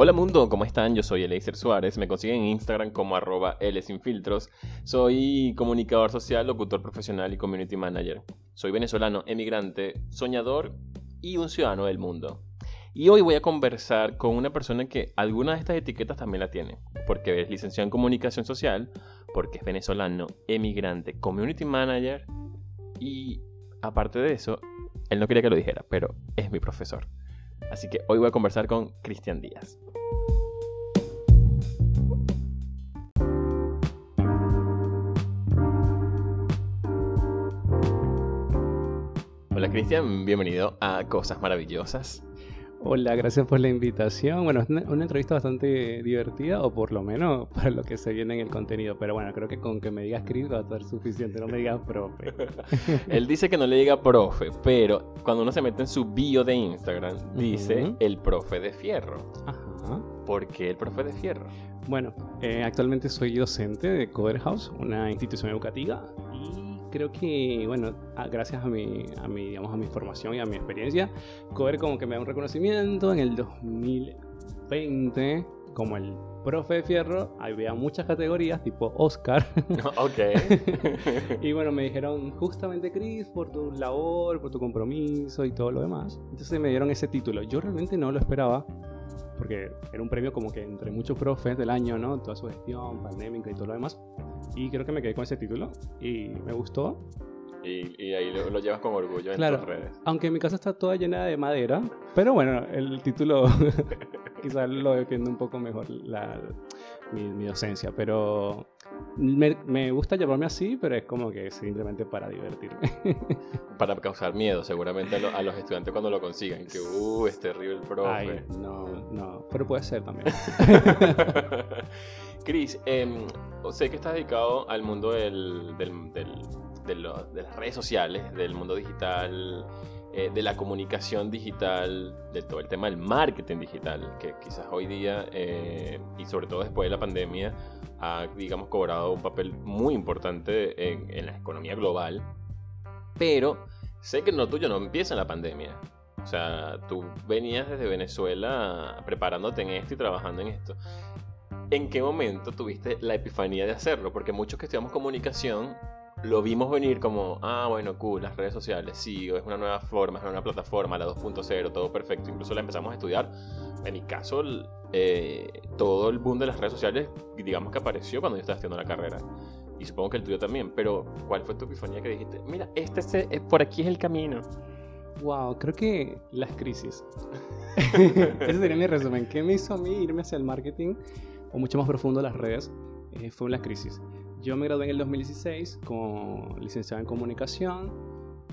Hola mundo, ¿cómo están? Yo soy Eleiser Suárez, me consiguen en Instagram como arroba. Soy comunicador social, locutor profesional y community manager. Soy venezolano, emigrante, soñador y un ciudadano del mundo. Y hoy voy a conversar con una persona que alguna de estas etiquetas también la tiene, porque es licenciado en comunicación social, porque es venezolano, emigrante, community manager y aparte de eso, él no quería que lo dijera, pero es mi profesor. Así que hoy voy a conversar con Cristian Díaz. Hola Cristian, bienvenido a Cosas Maravillosas. Hola, gracias por la invitación. Bueno, es una, entrevista bastante divertida, o por lo menos para lo que se viene en el contenido. Pero bueno, creo que con que me digas Chris va a estar suficiente, no me digas profe. Él dice que no le diga profe, pero cuando uno se mete en su bio de Instagram, dice el profe de fierro. Ajá. ¿Por qué el profe de fierro? Bueno, eh, actualmente soy docente de Coder House, una institución educativa, y creo que, bueno, gracias a mi, a mi, digamos, a mi formación y a mi experiencia, Cover como que me da un reconocimiento en el 2020 como el profe de fierro, había muchas categorías, tipo Oscar. ok. y bueno, me dijeron, justamente Chris, por tu labor, por tu compromiso y todo lo demás. Entonces me dieron ese título. Yo realmente no lo esperaba, porque era un premio como que entre muchos profes del año, ¿no? Toda su gestión, pandémica y todo lo demás. Y creo que me quedé con ese título y me gustó. Y, ahí lo, llevas con orgullo en tus redes. Aunque mi casa está toda llena de madera, pero bueno, el título quizás lo defiende un poco mejor la, mi, docencia, pero me, gusta llamarme así, pero es como que simplemente para divertirme. para causar miedo, seguramente, a, los estudiantes cuando lo consigan, que, uh, es terrible el profe. Ay, no, no, pero puede ser también. Cris, em, sé que estás dedicado al mundo del, del, de, las redes sociales, del mundo digital, eh, de la comunicación digital, de todo el tema del marketing digital, que quizás hoy día, eh, y sobre todo después de la pandemia, ha, digamos, cobrado un papel muy importante en, la economía global. Pero sé que lo tuyo no empieza en la pandemia. O sea, tú venías desde Venezuela preparándote en esto y trabajando en esto. ¿En qué momento tuviste la epifanía de hacerlo? Porque muchos que estudiamos comunicación lo vimos venir como, ah, bueno, cool, las redes sociales, sí, es una nueva forma, es una nueva plataforma, la 2.0, todo perfecto. Incluso la empezamos a estudiar. En mi caso, eh, todo el boom de las redes sociales, digamos que apareció cuando yo estaba haciendo la carrera. Y supongo que el tuyo también. Pero, ¿cuál fue tu epifanía que dijiste? Mira, este es, por aquí es el camino. Wow, creo que las crisis. Ese sería mi resumen. ¿Qué me hizo a mí irme hacia el marketing? o mucho más profundo las redes, eh, fue la crisis. Yo me gradué en el 2016 como licenciado en comunicación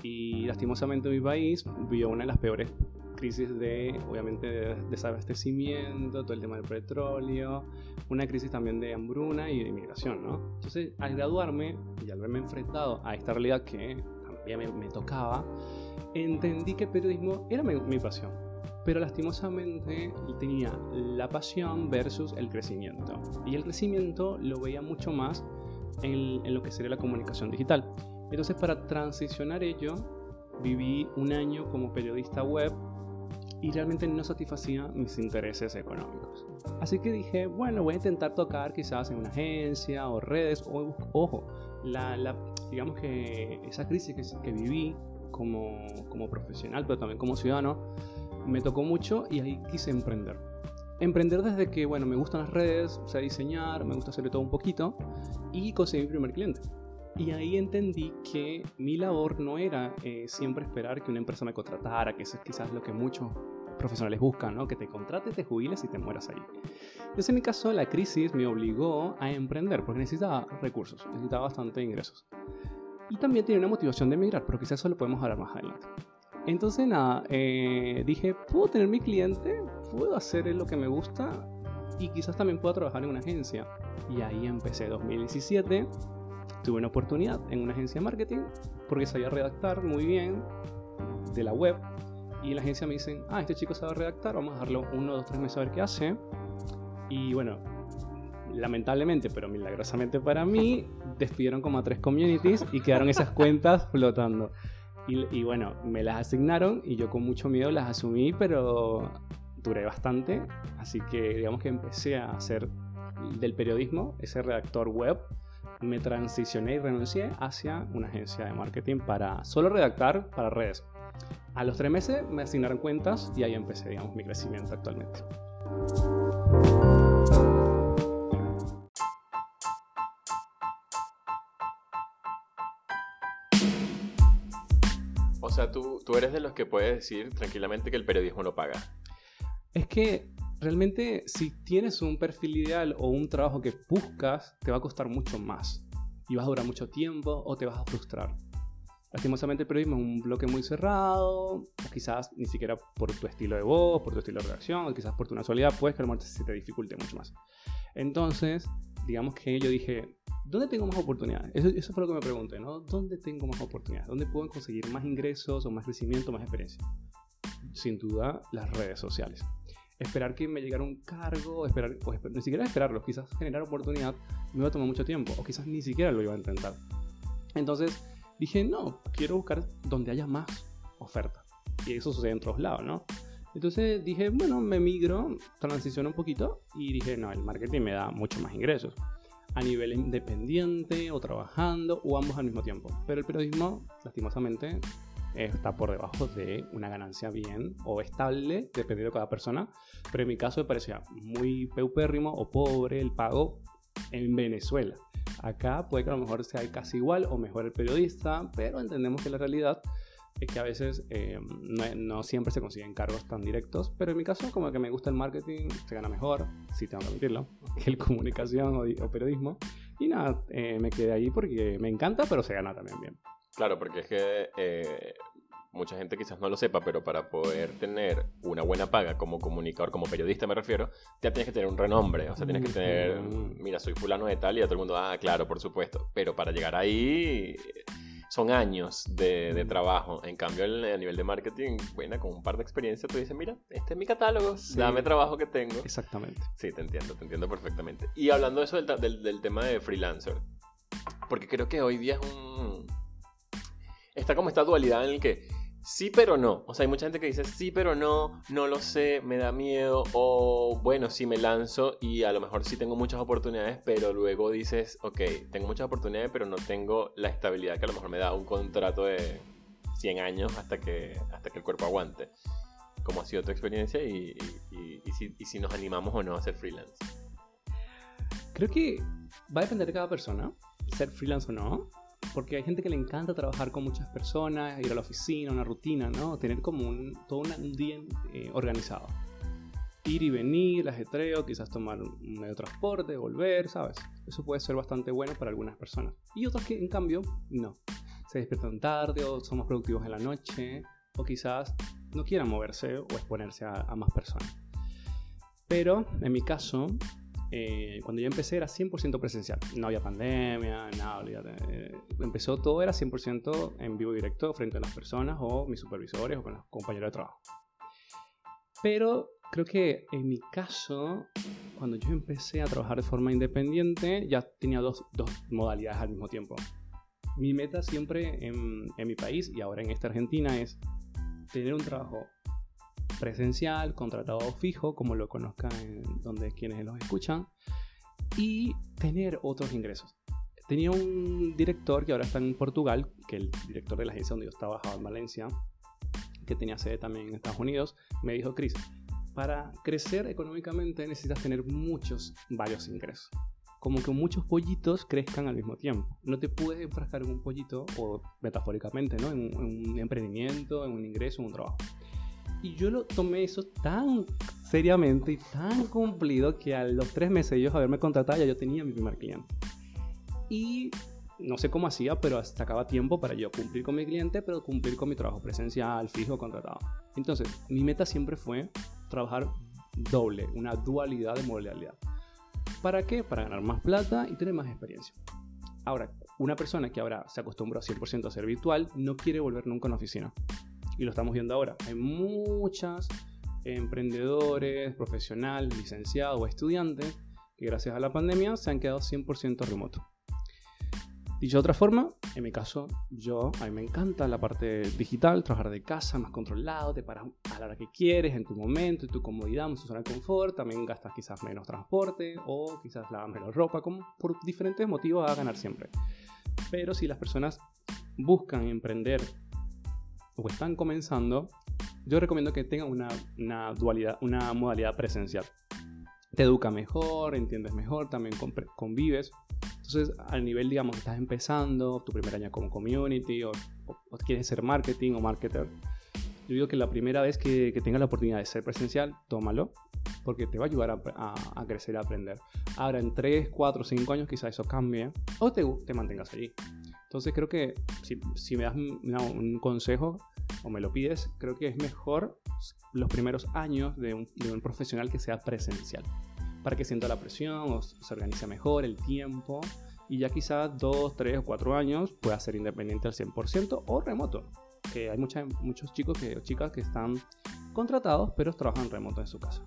y lastimosamente mi país vivió una de las peores crisis de, obviamente, de desabastecimiento, todo el tema del petróleo, una crisis también de hambruna y de inmigración, ¿no? Entonces, al graduarme y al verme enfrentado a esta realidad que también me, tocaba, entendí que el periodismo era mi pasión pero lastimosamente tenía la pasión versus el crecimiento. Y el crecimiento lo veía mucho más en, lo que sería la comunicación digital. Entonces para transicionar ello, viví un año como periodista web y realmente no satisfacía mis intereses económicos. Así que dije, bueno, voy a intentar tocar quizás en una agencia o redes, o, ojo, la, digamos que esa crisis que, que viví como, como profesional, pero también como ciudadano, me tocó mucho y ahí quise emprender. Emprender desde que, bueno, me gustan las redes, sea, diseñar, me gusta hacerle todo un poquito y conseguí mi primer cliente. Y ahí entendí que mi labor no era eh, siempre esperar que una empresa me contratara, que eso es quizás lo que muchos profesionales buscan, ¿no? Que te contrates, te jubiles y te mueras ahí. Entonces, en mi caso, la crisis me obligó a emprender porque necesitaba recursos, necesitaba bastante ingresos. Y también tenía una motivación de emigrar, pero quizás eso lo podemos hablar más adelante. Entonces nada, eh, dije, puedo tener mi cliente, puedo hacer lo que me gusta y quizás también puedo trabajar en una agencia. Y ahí empecé 2017, tuve una oportunidad en una agencia de marketing porque sabía redactar muy bien de la web y la agencia me dicen, ah, este chico sabe redactar, vamos a darle uno, dos, tres meses a ver qué hace. Y bueno, lamentablemente, pero milagrosamente para mí, despidieron como a tres communities y quedaron esas cuentas flotando. Y, bueno, me las asignaron y yo con mucho miedo las asumí, pero duré bastante, así que digamos que empecé a hacer del periodismo ese redactor web. Me transicioné y renuncié hacia una agencia de marketing para solo redactar para redes. A los tres meses me asignaron cuentas y ahí empecé, digamos, mi crecimiento actualmente. Tú, eres de los que puedes decir tranquilamente que el periodismo no paga. Es que realmente si tienes un perfil ideal o un trabajo que buscas, te va a costar mucho más. Y vas a durar mucho tiempo o te vas a frustrar. Lastimosamente el periodismo es un bloque muy cerrado, quizás ni siquiera por tu estilo de voz, por tu estilo de redacción, o quizás por tu nacionalidad, puedes que a lo se te dificulte mucho más. Entonces, digamos que yo dije, ¿dónde tengo más oportunidades? Eso, fue lo que me pregunté, ¿no? ¿Dónde tengo más oportunidades? ¿Dónde puedo conseguir más ingresos o más crecimiento, más experiencia? Sin duda, las redes sociales. Esperar que me llegara un cargo, esperar, o ni siquiera esperarlo, quizás generar oportunidad, me iba a tomar mucho tiempo, o quizás ni siquiera lo iba a intentar. Entonces, dije, no, quiero buscar donde haya más oferta. Y eso sucede en otros lados, ¿no? Entonces dije, bueno, me migro, transiciono un poquito y dije, no, el marketing me da mucho más ingresos a nivel independiente o trabajando o ambos al mismo tiempo. Pero el periodismo, lastimosamente, está por debajo de una ganancia bien o estable, dependiendo de cada persona. Pero en mi caso me parecía muy peupérrimo o pobre el pago en Venezuela. Acá puede que a lo mejor sea casi igual o mejor el periodista, pero entendemos que la realidad es que a veces eh, no, siempre se consiguen cargos tan directos, pero en mi caso como que me gusta el marketing, se gana mejor, si tengo que admitirlo, que el comunicación o, periodismo. Y nada, eh, me quedé ahí porque me encanta, pero se gana también bien. Claro, porque es que eh, mucha gente quizás no lo sepa, pero para poder tener una buena paga como comunicador, como periodista me refiero, ya tienes que tener un renombre. O sea, tienes que tener, mira, soy fulano de tal y a todo el mundo, ah, claro, por supuesto. Pero para llegar ahí son años de, trabajo. En cambio, a nivel de marketing, bueno, con un par de experiencias, tú dices, mira, este es mi catálogo, dame trabajo que tengo. Exactamente. Sí, te entiendo, te entiendo perfectamente. Y hablando de eso del, del, tema de freelancer, porque creo que hoy día es un... Está como esta dualidad en el que sí pero no. O sea, hay mucha gente que dice sí pero no, no lo sé, me da miedo o bueno, sí me lanzo y a lo mejor sí tengo muchas oportunidades, pero luego dices, ok, tengo muchas oportunidades, pero no tengo la estabilidad que a lo mejor me da un contrato de 100 años hasta que, hasta que el cuerpo aguante. ¿Cómo ha sido tu experiencia y, si, y si nos animamos o no a ser freelance? Creo que va a depender de cada persona, ser freelance o no porque hay gente que le encanta trabajar con muchas personas, ir a la oficina, una rutina, ¿no? Tener como un, todo un día eh, organizado. Ir y venir, ajetreo, quizás tomar un medio de transporte, volver, ¿sabes? Eso puede ser bastante bueno para algunas personas. Y otras que, en cambio, no. Se despiertan tarde o son más productivos en la noche, o quizás no quieran moverse o exponerse a más personas. Pero, en mi caso, eh, cuando yo empecé era 100% presencial. No había pandemia, nada, olvídate. Empezó todo, era 100% en vivo directo frente a las personas o mis supervisores o con los compañeros de trabajo. Pero creo que en mi caso, cuando yo empecé a trabajar de forma independiente, ya tenía dos, dos modalidades al mismo tiempo. Mi meta siempre en, en mi país y ahora en esta Argentina es tener un trabajo presencial, contratado fijo, como lo conozcan donde quienes los escuchan, y tener otros ingresos. Tenía un director que ahora está en Portugal, que el director de la agencia donde yo estaba, en Valencia, que tenía sede también en Estados Unidos, me dijo, Chris, para crecer económicamente necesitas tener muchos, varios ingresos. Como que muchos pollitos crezcan al mismo tiempo. No te puedes enfrascar en un pollito, o metafóricamente, ¿no? En un emprendimiento, en un ingreso, en un trabajo. Y yo lo tomé eso tan seriamente y tan cumplido que a los tres meses ellos haberme contratado ya yo tenía mi primer cliente. Y no sé cómo hacía, pero sacaba tiempo para yo cumplir con mi cliente, pero cumplir con mi trabajo presencial, fijo, contratado. Entonces, mi meta siempre fue trabajar doble, una dualidad de modalidad. ¿Para qué? Para ganar más plata y tener más experiencia. Ahora, una persona que ahora se acostumbró 100% a ser virtual no quiere volver nunca a una oficina y lo estamos viendo ahora. Hay muchas emprendedores, profesionales, licenciados o estudiantes que gracias a la pandemia se han quedado 100% remoto. Dicho de otra forma, En mi caso, yo, a mí me encanta la parte digital, trabajar de casa, más controlado, te paras a la hora que quieres, en tu momento, en tu comodidad, en tu zona de confort, también gastas quizás menos transporte o quizás lavas menos ropa, como por diferentes motivos a ganar siempre. Pero si las personas buscan emprender o están comenzando, yo recomiendo que tengan una, una dualidad, una modalidad presencial. Te educa mejor, entiendes mejor, también convives. Entonces, al nivel, digamos, estás empezando, tu primer año como community, o, quieres ser marketing o marketer, yo digo que la primera vez que, que tengas la oportunidad de ser presencial, tómalo, porque te va a ayudar a, a, crecer, a aprender. Ahora, en 3, 4, 5 años quizás eso cambie, o te, te mantengas allí. Entonces, creo que si, me das un consejo, o me lo pides, creo que es mejor los primeros años de un, profesional que sea presencial, para que sienta la presión o se organice mejor el tiempo y ya quizás dos, tres o cuatro años pueda ser independiente al 100% o remoto. Que hay muchos chicos que, chicas que están contratados pero trabajan remoto en su casa.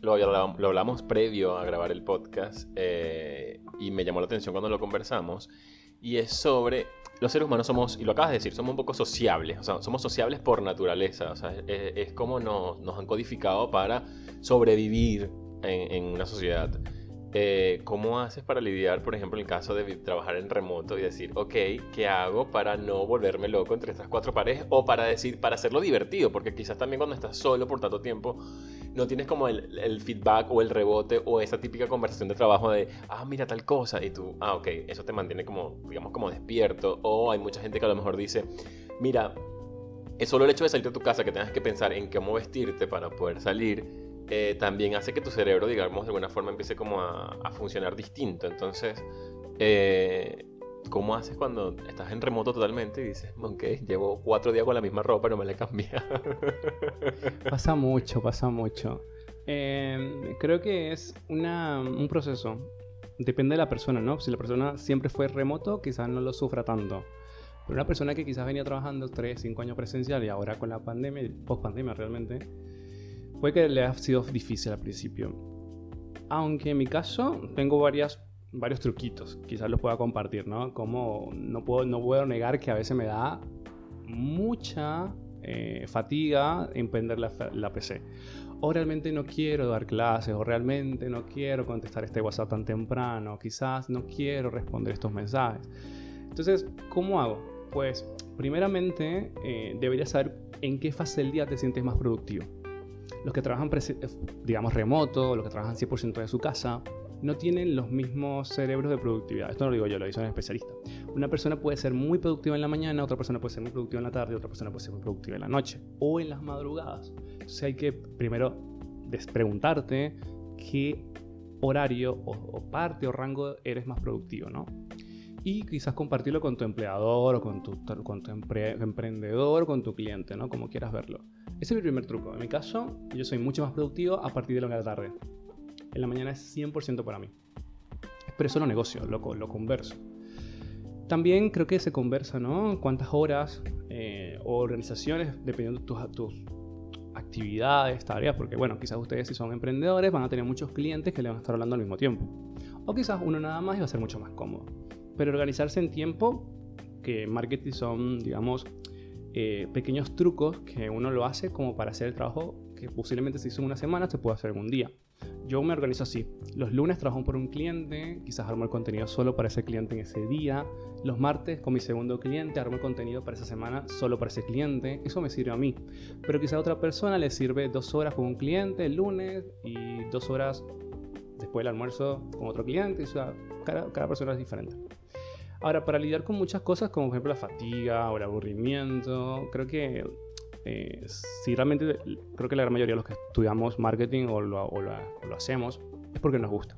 Lo, lo, hablamos previo a grabar el podcast eh, y me llamó la atención cuando lo conversamos. Y es sobre los seres humanos somos, y lo acabas de decir, somos un poco sociables, o sea, somos sociables por naturaleza, o sea, es, como nos han codificado para sobrevivir en, en una sociedad. Eh, ¿Cómo haces para lidiar, por ejemplo, en el caso de trabajar en remoto y decir, ok, ¿qué hago para no volverme loco entre estas cuatro paredes? O para decir, para hacerlo divertido, porque quizás también cuando estás solo por tanto tiempo, no tienes como el, el, feedback o el rebote o esa típica conversación de trabajo de, ah, mira tal cosa, y tú, ah, ok, eso te mantiene como, digamos, como despierto. O hay mucha gente que a lo mejor dice, mira, es solo el hecho de salir de tu casa que tengas que pensar en cómo vestirte para poder salir eh, también hace que tu cerebro, digamos, de alguna forma empiece como a, funcionar distinto. Entonces, eh, ¿cómo haces cuando estás en remoto totalmente y dices, ok, llevo cuatro días con la misma ropa, no me la he cambiado? pasa mucho, pasa mucho. Em, creo que es un proceso. Depende de la persona, ¿no? Si la persona siempre fue remoto, quizás no lo sufra tanto. Pero una persona que quizás venía trabajando 3, 5 años presencial y ahora con la pandemia, post pandemia realmente, Puede que le ha sido difícil al principio. Aunque en mi caso tengo varias, varios truquitos, quizás los pueda compartir, ¿no? Como no puedo, no puedo negar que a veces me da mucha eh, fatiga emprender la, la PC. O realmente no quiero dar clases, o realmente no quiero contestar este WhatsApp tan temprano, quizás no quiero responder estos mensajes. Entonces, ¿cómo hago? Pues, primeramente, eh, deberías saber en qué fase del día te sientes más productivo los que trabajan, digamos, remoto, los que trabajan 100% de su casa, no tienen los mismos cerebros de productividad. Esto no lo digo yo, lo dice un especialista. Una persona puede ser muy productiva en la mañana, otra persona puede ser muy productiva en la tarde, otra persona puede ser muy productiva en la noche o en las madrugadas. Entonces hay que primero preguntarte qué horario o, parte o rango eres más productivo, ¿no? Y quizás compartirlo con tu empleador o con tu, emprendedor o con tu cliente, ¿no? Como quieras verlo. Ese es mi primer truco. En mi caso, yo soy mucho más productivo a partir de la tarde. En la mañana es 100% para mí. Pero eso lo negocio, lo, converso. También creo que se conversa, ¿no? Cuántas horas eh, o organizaciones, dependiendo de tus, tus actividades, tareas, porque bueno, quizás ustedes si son emprendedores van a tener muchos clientes que le van a estar hablando al mismo tiempo. O quizás uno nada más y va a ser mucho más cómodo. Pero organizarse en tiempo, que marketing son, digamos, eh, pequeños trucos que uno lo hace como para hacer el trabajo que posiblemente se hizo en una semana se puede hacer en un día. Yo me organizo así. Los lunes trabajo por un cliente, quizás armo el contenido solo para ese cliente en ese día. Los martes con mi segundo cliente armo el contenido para esa semana solo para ese cliente. Eso me sirve a mí. Pero quizás a otra persona le sirve dos horas con un cliente el lunes y dos horas después del almuerzo con otro cliente. O sea, cada, cada persona es diferente. Ahora, para lidiar con muchas cosas, como por ejemplo la fatiga o el aburrimiento, creo que eh, si realmente, creo que la gran mayoría de los que estudiamos marketing o lo, hacemos es porque nos gusta.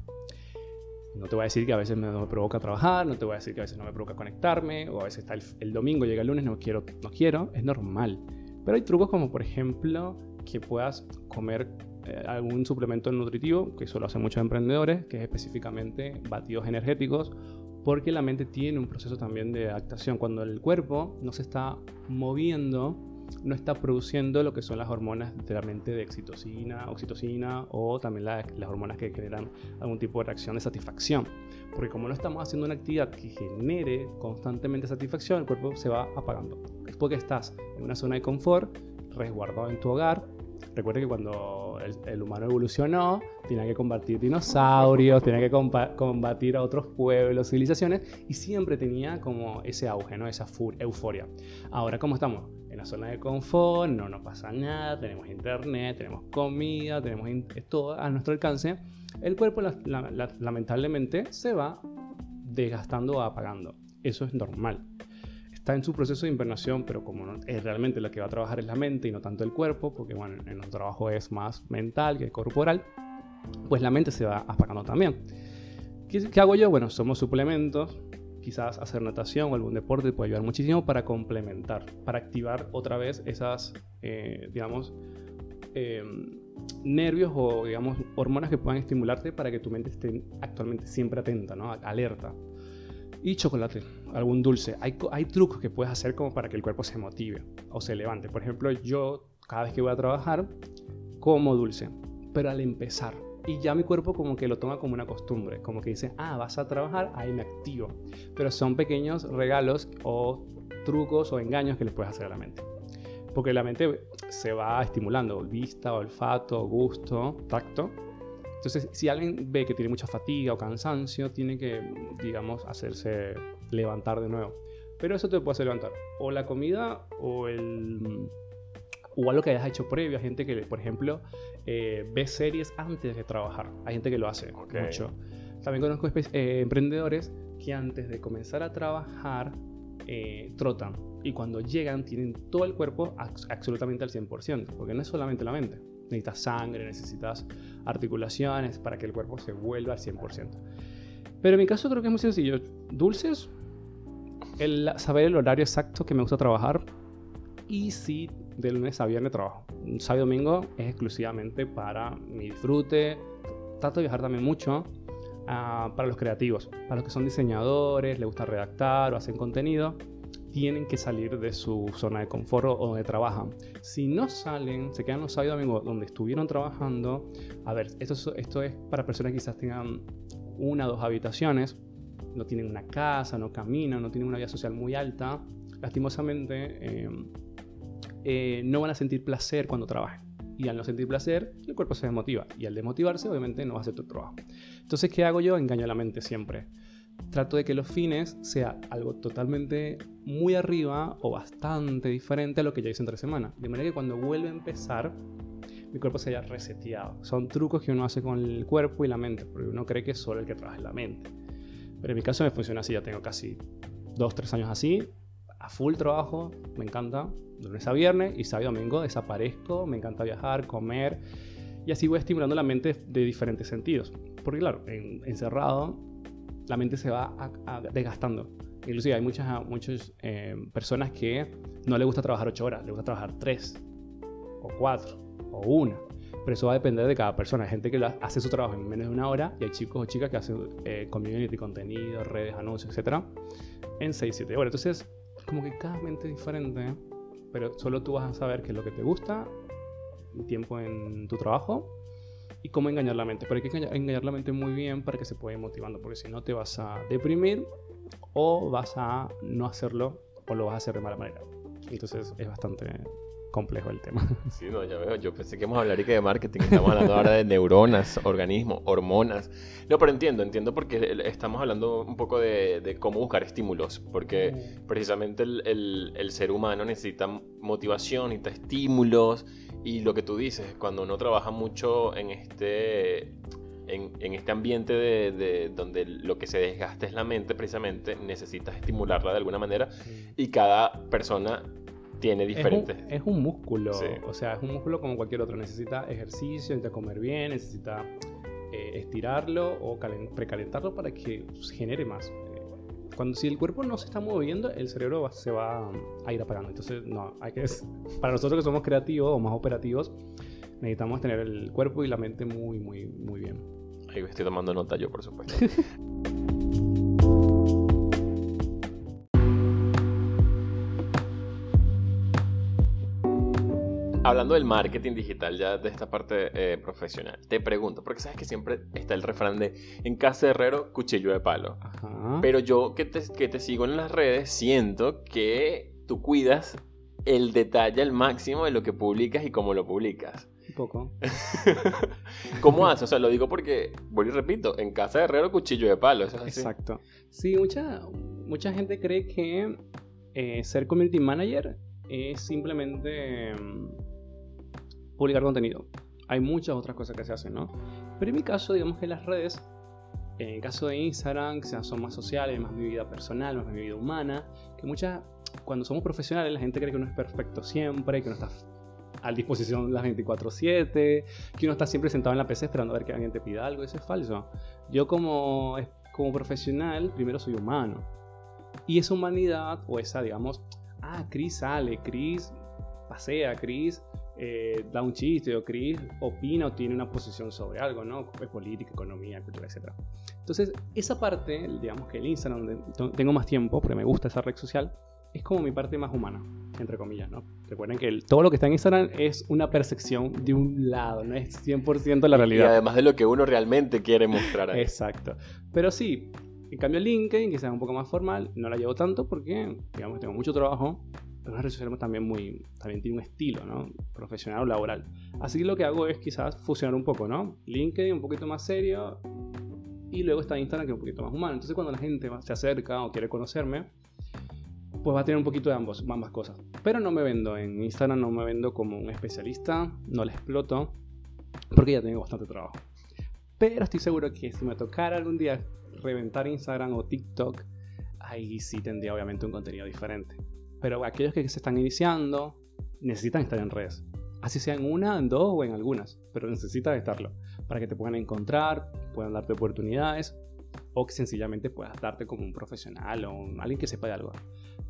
No te voy a decir que a veces no me provoca trabajar, no te voy a decir que a veces no me provoca conectarme, o a veces está el, domingo, llega el lunes, no quiero, no quiero, es normal. Pero hay trucos como por ejemplo que puedas comer eh, algún suplemento nutritivo, que eso lo hacen muchos emprendedores, que es específicamente batidos energéticos porque la mente tiene un proceso también de adaptación. Cuando el cuerpo no se está moviendo, no está produciendo lo que son las hormonas literalmente de oxitocina, oxitocina o también las hormonas que generan algún tipo de reacción de satisfacción. Porque como no estamos haciendo una actividad que genere constantemente satisfacción, el cuerpo se va apagando. Es porque estás en una zona de confort, resguardado en tu hogar, Recuerda que cuando el, humano evolucionó, tenía que combatir dinosaurios, tenía que combatir a otros pueblos, civilizaciones, y siempre tenía como ese auge, ¿no? esa euforia. Ahora, ¿cómo estamos? En la zona de confort, no nos pasa nada, tenemos internet, tenemos comida, tenemos todo a nuestro alcance. El cuerpo lamentablemente se va desgastando o apagando. Eso es normal está en su proceso de invernación, pero como es realmente lo que va a trabajar es la mente y no tanto el cuerpo, porque bueno, en nuestro trabajo es más mental que corporal, pues la mente se va apagando también. ¿Qué, hago yo? Bueno, somos suplementos, quizás hacer natación o algún deporte puede ayudar muchísimo para complementar, para activar otra vez esas, eh, digamos, em, nervios o, digamos, hormonas que puedan estimularte para que tu mente esté actualmente siempre atenta, ¿no? Alerta y chocolate, algún dulce. Hay, hay trucos que puedes hacer como para que el cuerpo se motive o se levante. Por ejemplo, yo cada vez que voy a trabajar como dulce, pero al empezar. Y ya mi cuerpo como que lo toma como una costumbre, como que dice, ah, vas a trabajar, ahí me activo. Pero son pequeños regalos o trucos o engaños que le puedes hacer a la mente. Porque la mente se va estimulando, vista, olfato, gusto, tacto, entonces, si alguien ve que tiene mucha fatiga o cansancio, tiene que, digamos, hacerse levantar de nuevo. Pero eso te puede hacer levantar o la comida o el o algo que hayas hecho previo. Hay gente que, por ejemplo, eh, ve series antes de trabajar. Hay gente que lo hace mucho. También conozco eh, emprendedores que antes de comenzar a trabajar eh, trotan y cuando llegan tienen todo el cuerpo absolutamente al 100%, porque no es solamente la mente necesitas sangre, necesitas articulaciones para que el cuerpo se vuelva al 100%. Pero en mi caso creo que es muy sencillo. Dulces, el saber el horario exacto que me gusta trabajar y si de lunes a viernes trabajo. Sábado y domingo es exclusivamente para mi disfrute. Trato de viajar también mucho uh, para los creativos, para los que son diseñadores, les gusta redactar o hacen contenido tienen que salir de su zona de confort o donde trabajan. Si no salen, se quedan los sábados y domingos donde estuvieron trabajando. A ver, esto, esto es para personas que quizás tengan una o dos habitaciones, no tienen una casa, no caminan, no tienen una vida social muy alta. Lastimosamente, em, eh, no van a sentir placer cuando trabajen. Y al no sentir placer, el cuerpo se desmotiva. Y al desmotivarse, obviamente, no va a hacer tu trabajo. Entonces, ¿qué hago yo? Engaño a la mente siempre trato de que los fines sea algo totalmente muy arriba o bastante diferente a lo que ya hice entre semana. De manera que cuando vuelve a empezar, mi cuerpo se haya reseteado. Son trucos que uno hace con el cuerpo y la mente, porque uno cree que es solo el que trabaja la mente. Pero en mi caso me funciona así, ya tengo casi 2-3 años así, a full trabajo, me encanta, de lunes a viernes y sábado y domingo desaparezco, me encanta viajar, comer y así voy estimulando la mente de diferentes sentidos. Porque claro, encerrado la mente se va desgastando. Inclusive hay muchas, muchas eh, personas que no le gusta trabajar 8 horas, le gusta trabajar 3 o 4 o 1. Pero eso va a depender de cada persona. Hay gente que hace su trabajo en menos de una hora y hay chicos o chicas que hacen eh, community, contenido, redes, anuncios, etc. en 6, 7 horas. Entonces, como que cada mente es diferente, pero solo tú vas a saber qué es lo que te gusta, tiempo en tu trabajo y cómo engañar la mente. Pero hay que engañar la mente muy bien para que se pueda ir motivando, porque si no te vas a deprimir o vas a no hacerlo o lo vas a hacer de mala manera. Entonces es bastante complejo el tema. Sí, no, ya veo. Yo pensé que íbamos a hablar y que de marketing. Estamos hablando ahora de neuronas, organismos, hormonas. No, pero entiendo, entiendo porque estamos hablando un poco de, cómo buscar estímulos. Porque mm. precisamente el, el, el, ser humano necesita motivación, necesita estímulos. Y lo que tú dices, cuando uno trabaja mucho en este, en, en este ambiente de, de, donde lo que se desgasta es la mente, precisamente necesitas estimularla de alguna manera y cada persona tiene diferentes. Es un, músculo, o sea, es un músculo como cualquier otro. Necesita ejercicio, necesita comer bien, necesita eh, estirarlo o precalentarlo para que genere más cuando si el cuerpo no se está moviendo, el cerebro se va a ir apagando. Entonces, no, hay que para nosotros que somos creativos o más operativos, necesitamos tener el cuerpo y la mente muy, muy, muy bien. Ahí estoy tomando nota yo, por supuesto. hablando del marketing digital, ya de esta parte eh, profesional, te pregunto, porque sabes que siempre está el refrán de en casa de herrero, cuchillo de palo. Ajá. Pero yo que te, que te sigo en las redes, siento que tú cuidas el detalle al máximo de lo que publicas y cómo lo publicas. Un poco. ¿Cómo haces? O sea, lo digo porque, vuelvo y repito, en casa de herrero, cuchillo de palo. ¿eso es así? Exacto. Sí, mucha, mucha gente cree que eh, ser community manager es simplemente mm, publicar contenido. Hay muchas otras cosas que se hacen, ¿no? Pero en mi caso, digamos que las redes, en el caso de Instagram, que son más sociales, más mi vida personal, más mi vida humana, que muchas, cuando somos profesionales, la gente cree que uno es perfecto siempre, que uno está a disposición las 24/7, que uno está siempre sentado en la PC esperando a ver que alguien te pida algo, eso es falso. Yo como, como profesional, primero soy humano. Y esa humanidad, o esa, digamos, ah, Chris sale, Chris pasea, Chris eh, da un chiste, o Chris opina o tiene una posición sobre algo, ¿no? Es política, economía, cultura, etc. Entonces, esa parte, digamos que el Instagram, donde tengo más tiempo, porque me gusta esa red social, es como mi parte más humana, entre comillas, ¿no? Recuerden que el- todo lo que está en Instagram es una percepción de un lado, no es 100% la Y realidad. además de lo que uno realmente quiere mostrar ahí. Exacto. Pero sí, en cambio LinkedIn, que sea un poco más formal, no la llevo tanto porque, digamos, tengo mucho trabajo, pero una social también muy, también tiene un estilo, ¿no? Profesional o laboral. Así que lo que hago es quizás fusionar un poco, ¿no? LinkedIn un poquito más serio y luego está Instagram que es un poquito más humano. Entonces cuando la gente se acerca o quiere conocerme, pues va a tener un poquito de ambos, ambas cosas. Pero no me vendo en Instagram, no me vendo como un especialista, no le exploto, porque ya tengo bastante trabajo. Pero estoy seguro que si me tocara algún día reventar Instagram o TikTok, ahí sí tendría obviamente un contenido diferente. Pero aquellos que se están iniciando necesitan estar en redes. Así sea en una, en dos o en algunas, pero necesitan estarlo para que te puedan encontrar, puedan darte oportunidades o que sencillamente puedas darte como un profesional o un- alguien que sepa de algo.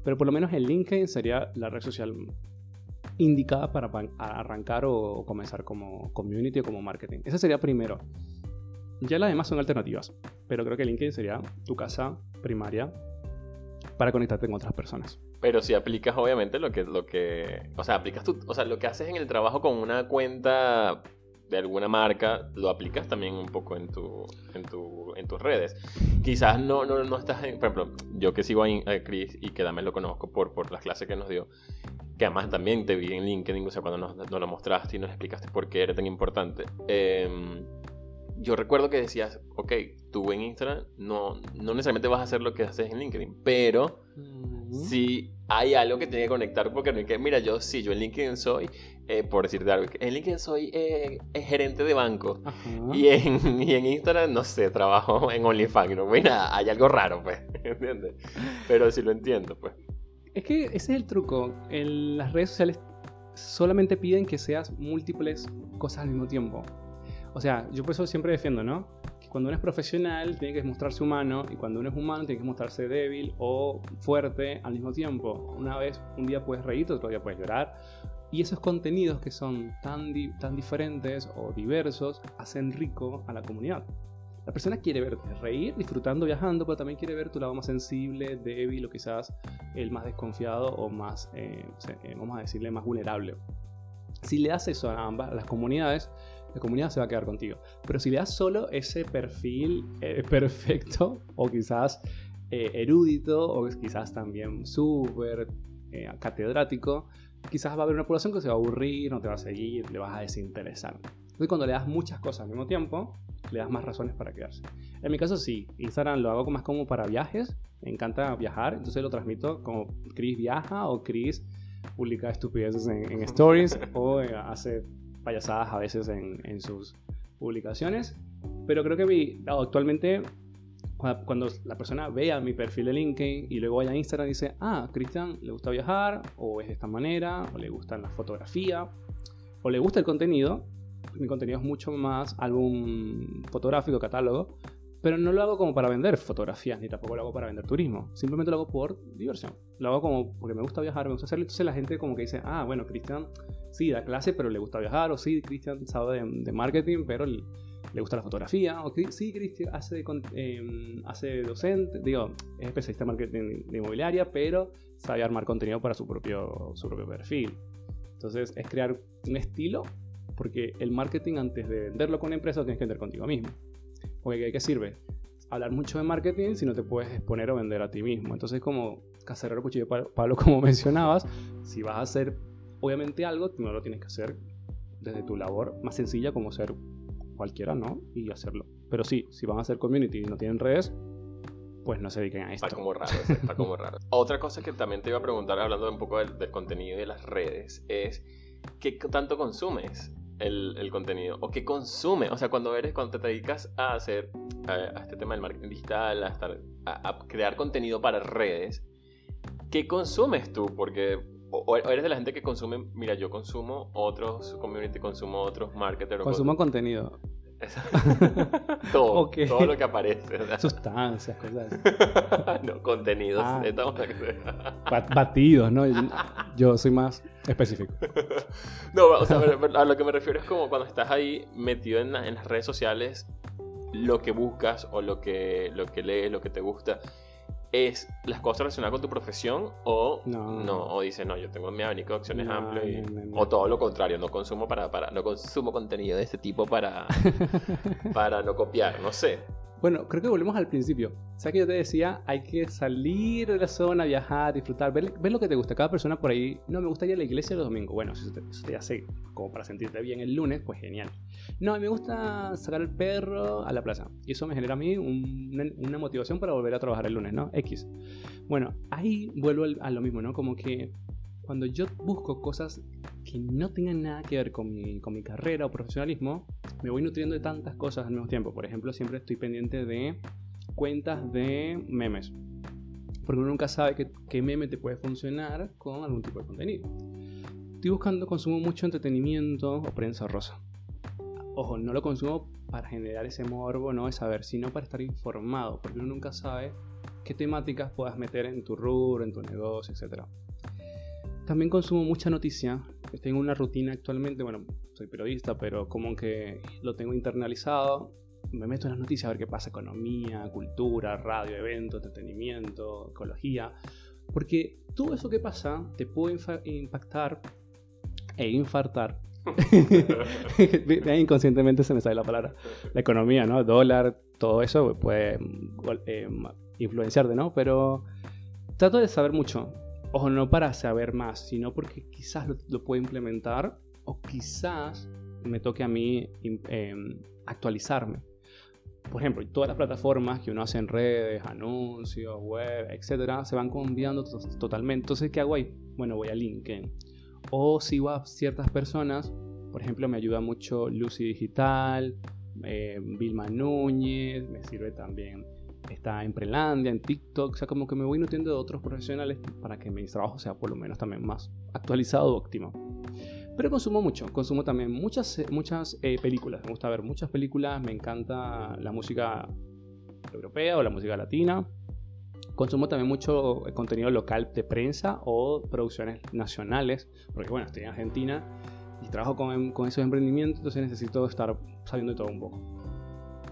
Pero por lo menos el LinkedIn sería la red social indicada para arrancar o comenzar como community o como marketing. Ese sería primero. Ya las demás son alternativas, pero creo que LinkedIn sería tu casa primaria para conectarte con otras personas. Pero si aplicas, obviamente, lo que, lo que. O sea, aplicas tu. O sea, lo que haces en el trabajo con una cuenta de alguna marca, lo aplicas también un poco en tu. en tu. en tus redes. Quizás no, no, no estás en. Por ejemplo, yo que sigo a Chris y que también lo conozco por, por las clases que nos dio. Que además también te vi en LinkedIn, o sea, cuando nos, nos lo mostraste y nos explicaste por qué era tan importante. Em, yo recuerdo que decías, ok, tú en Instagram no, no necesariamente vas a hacer lo que haces en LinkedIn, pero si hay algo que tiene que conectar, porque no hay que, mira, yo sí, yo en LinkedIn soy, eh, por decirte algo, en LinkedIn soy eh, gerente de banco. Y en, y en Instagram, no sé, trabajo en OnlyFans. No, mira, hay algo raro, pues, ¿entiendes? Pero sí lo entiendo, pues. Es que ese es el truco. En las redes sociales solamente piden que seas múltiples cosas al mismo tiempo. O sea, yo por eso siempre defiendo, ¿no? Que cuando uno es profesional tiene que mostrarse humano y cuando uno es humano tiene que mostrarse débil o fuerte al mismo tiempo. Una vez, un día puedes reírte, otro día puedes llorar. Y esos contenidos que son tan, tan diferentes o diversos hacen rico a la comunidad. La persona quiere verte reír, disfrutando, viajando, pero también quiere ver tu lado más sensible, débil o quizás el más desconfiado o más, eh, eh, vamos a decirle, más vulnerable. Si le das eso a ambas, a las comunidades, la comunidad se va a quedar contigo. Pero si le das solo ese perfil eh, perfecto o quizás eh, erudito o quizás también súper eh, catedrático, quizás va a haber una población que se va a aburrir, no te va a seguir, le vas a desinteresar. Entonces cuando le das muchas cosas al mismo tiempo, le das más razones para quedarse. En mi caso sí, Instagram lo hago más como para viajes, me encanta viajar, entonces lo transmito como Chris viaja o Chris publica estupideces en, en stories o eh, hace payasadas a veces en, en sus publicaciones. Pero creo que mi, actualmente cua- cuando la persona vea mi perfil de LinkedIn y luego vaya a Instagram dice, ah, Cristian le gusta viajar, o es de esta manera, o le gusta la fotografía, o le gusta el contenido, mi contenido es mucho más álbum fotográfico, catálogo, pero no lo hago como para vender fotografías, ni tampoco lo hago para vender turismo, simplemente lo hago por diversión. Lo hago como porque me gusta viajar, me gusta hacerlo, entonces la gente como que dice, ah, bueno, Cristian sí da clase, pero le gusta viajar, o sí, Cristian sabe de, de marketing, pero le, le gusta la fotografía, o sí, Cristian hace, eh, hace docente, digo, es especialista en marketing de inmobiliaria, pero sabe armar contenido para su propio, su propio perfil. Entonces es crear un estilo, porque el marketing antes de venderlo con una empresa lo tienes que vender contigo mismo. Porque ¿de qué sirve? Hablar mucho de marketing si no te puedes exponer o vender a ti mismo. Entonces como caserero cuchillo Pablo, como mencionabas, si vas a hacer obviamente algo, no lo tienes que hacer desde tu labor más sencilla como ser cualquiera, ¿no? Y hacerlo. Pero sí, si van a hacer community y no tienen redes, pues no se dediquen a esto. Está como raro, está como raro. Otra cosa que también te iba a preguntar, hablando un poco del, contenido y de las redes, es ¿qué tanto consumes el, el, contenido? ¿O qué consumes? O sea, cuando eres, cuando te dedicas a hacer, a, este tema del marketing digital, a, estar, a, crear contenido para redes, ¿qué consumes tú? Porque o, eres de la gente que consume, mira, yo consumo otros community, consumo otros marketers. Consumo contenido. todo, todo lo que aparece. Sustancias, cosas no, contenidos. Ah. batidos, ¿no? Yo soy más específico. no, o sea, a lo que me refiero es como cuando estás ahí metido en, en las redes sociales, lo que buscas o lo que, lo que lees, lo que te gusta es las cosas relacionadas con tu profesión o no, o dices, no, yo tengo mi abanico de opciones amplio y, o todo lo contrario, no consumo para, para no consumo contenido de este tipo para, para no copiar, no sé. Bueno, creo que volvemos al principio. O sea que yo te decía, hay que salir de la zona, viajar, disfrutar, ver, lo que te gusta. Cada persona por ahí, no, me gusta ir a la iglesia los domingos. Bueno, eso te, eso te hace como para sentirte bien el lunes, pues genial. No, me gusta sacar el perro a la plaza. Y eso me genera a mí una, motivación para volver a trabajar el lunes, ¿no? X. Bueno, ahí vuelvo a lo mismo, ¿no? Como que cuando yo busco cosas que no tengan nada que ver con mi, con mi carrera o profesionalismo, me voy nutriendo de tantas cosas al mismo tiempo. Por ejemplo, siempre estoy pendiente de cuentas de memes. Porque uno nunca sabe qué, meme te puede funcionar con algún tipo de contenido. Estoy buscando, consumo mucho entretenimiento o prensa rosa. Ojo, no lo consumo para generar ese morbo, no es saber, sino para estar informado, porque uno nunca sabe qué temáticas puedas meter en tu rubro, en tu negocio, etc. También consumo mucha noticia. Tengo una rutina actualmente, bueno, soy periodista, pero como que lo tengo internalizado. Me meto en las noticias a ver qué pasa, economía, cultura, radio, eventos, entretenimiento, ecología. Porque todo eso que pasa te puede impactar e infartar. Inconscientemente se me sale la palabra. La economía, ¿no? Dólar, todo eso puede eh, influenciarte, ¿no? Pero trato de saber mucho Ojo, no para saber más, sino porque quizás lo, puedo implementar o quizás me toque a mí em, actualizarme. Por ejemplo, todas las plataformas que uno hace en redes, anuncios, web, etcétera, se van cambiando totalmente. Entonces, ¿qué hago ahí? Bueno, voy a LinkedIn. O sigo a ciertas personas, por ejemplo, me ayuda mucho Lucy Digital, eh, Vilma Núñez, me sirve también está en Prelandia, en TikTok, o sea, como que me voy nutriendo de otros profesionales para que mi trabajo sea por lo menos también más actualizado, óptimo. Pero consumo mucho, consumo también muchas, muchas eh, películas, me gusta ver muchas películas, me encanta la música europea o la música latina. Consumo también mucho eh, contenido local de prensa o producciones nacionales, porque bueno, estoy en Argentina y trabajo con, con esos emprendimientos, entonces necesito estar sabiendo de todo un poco.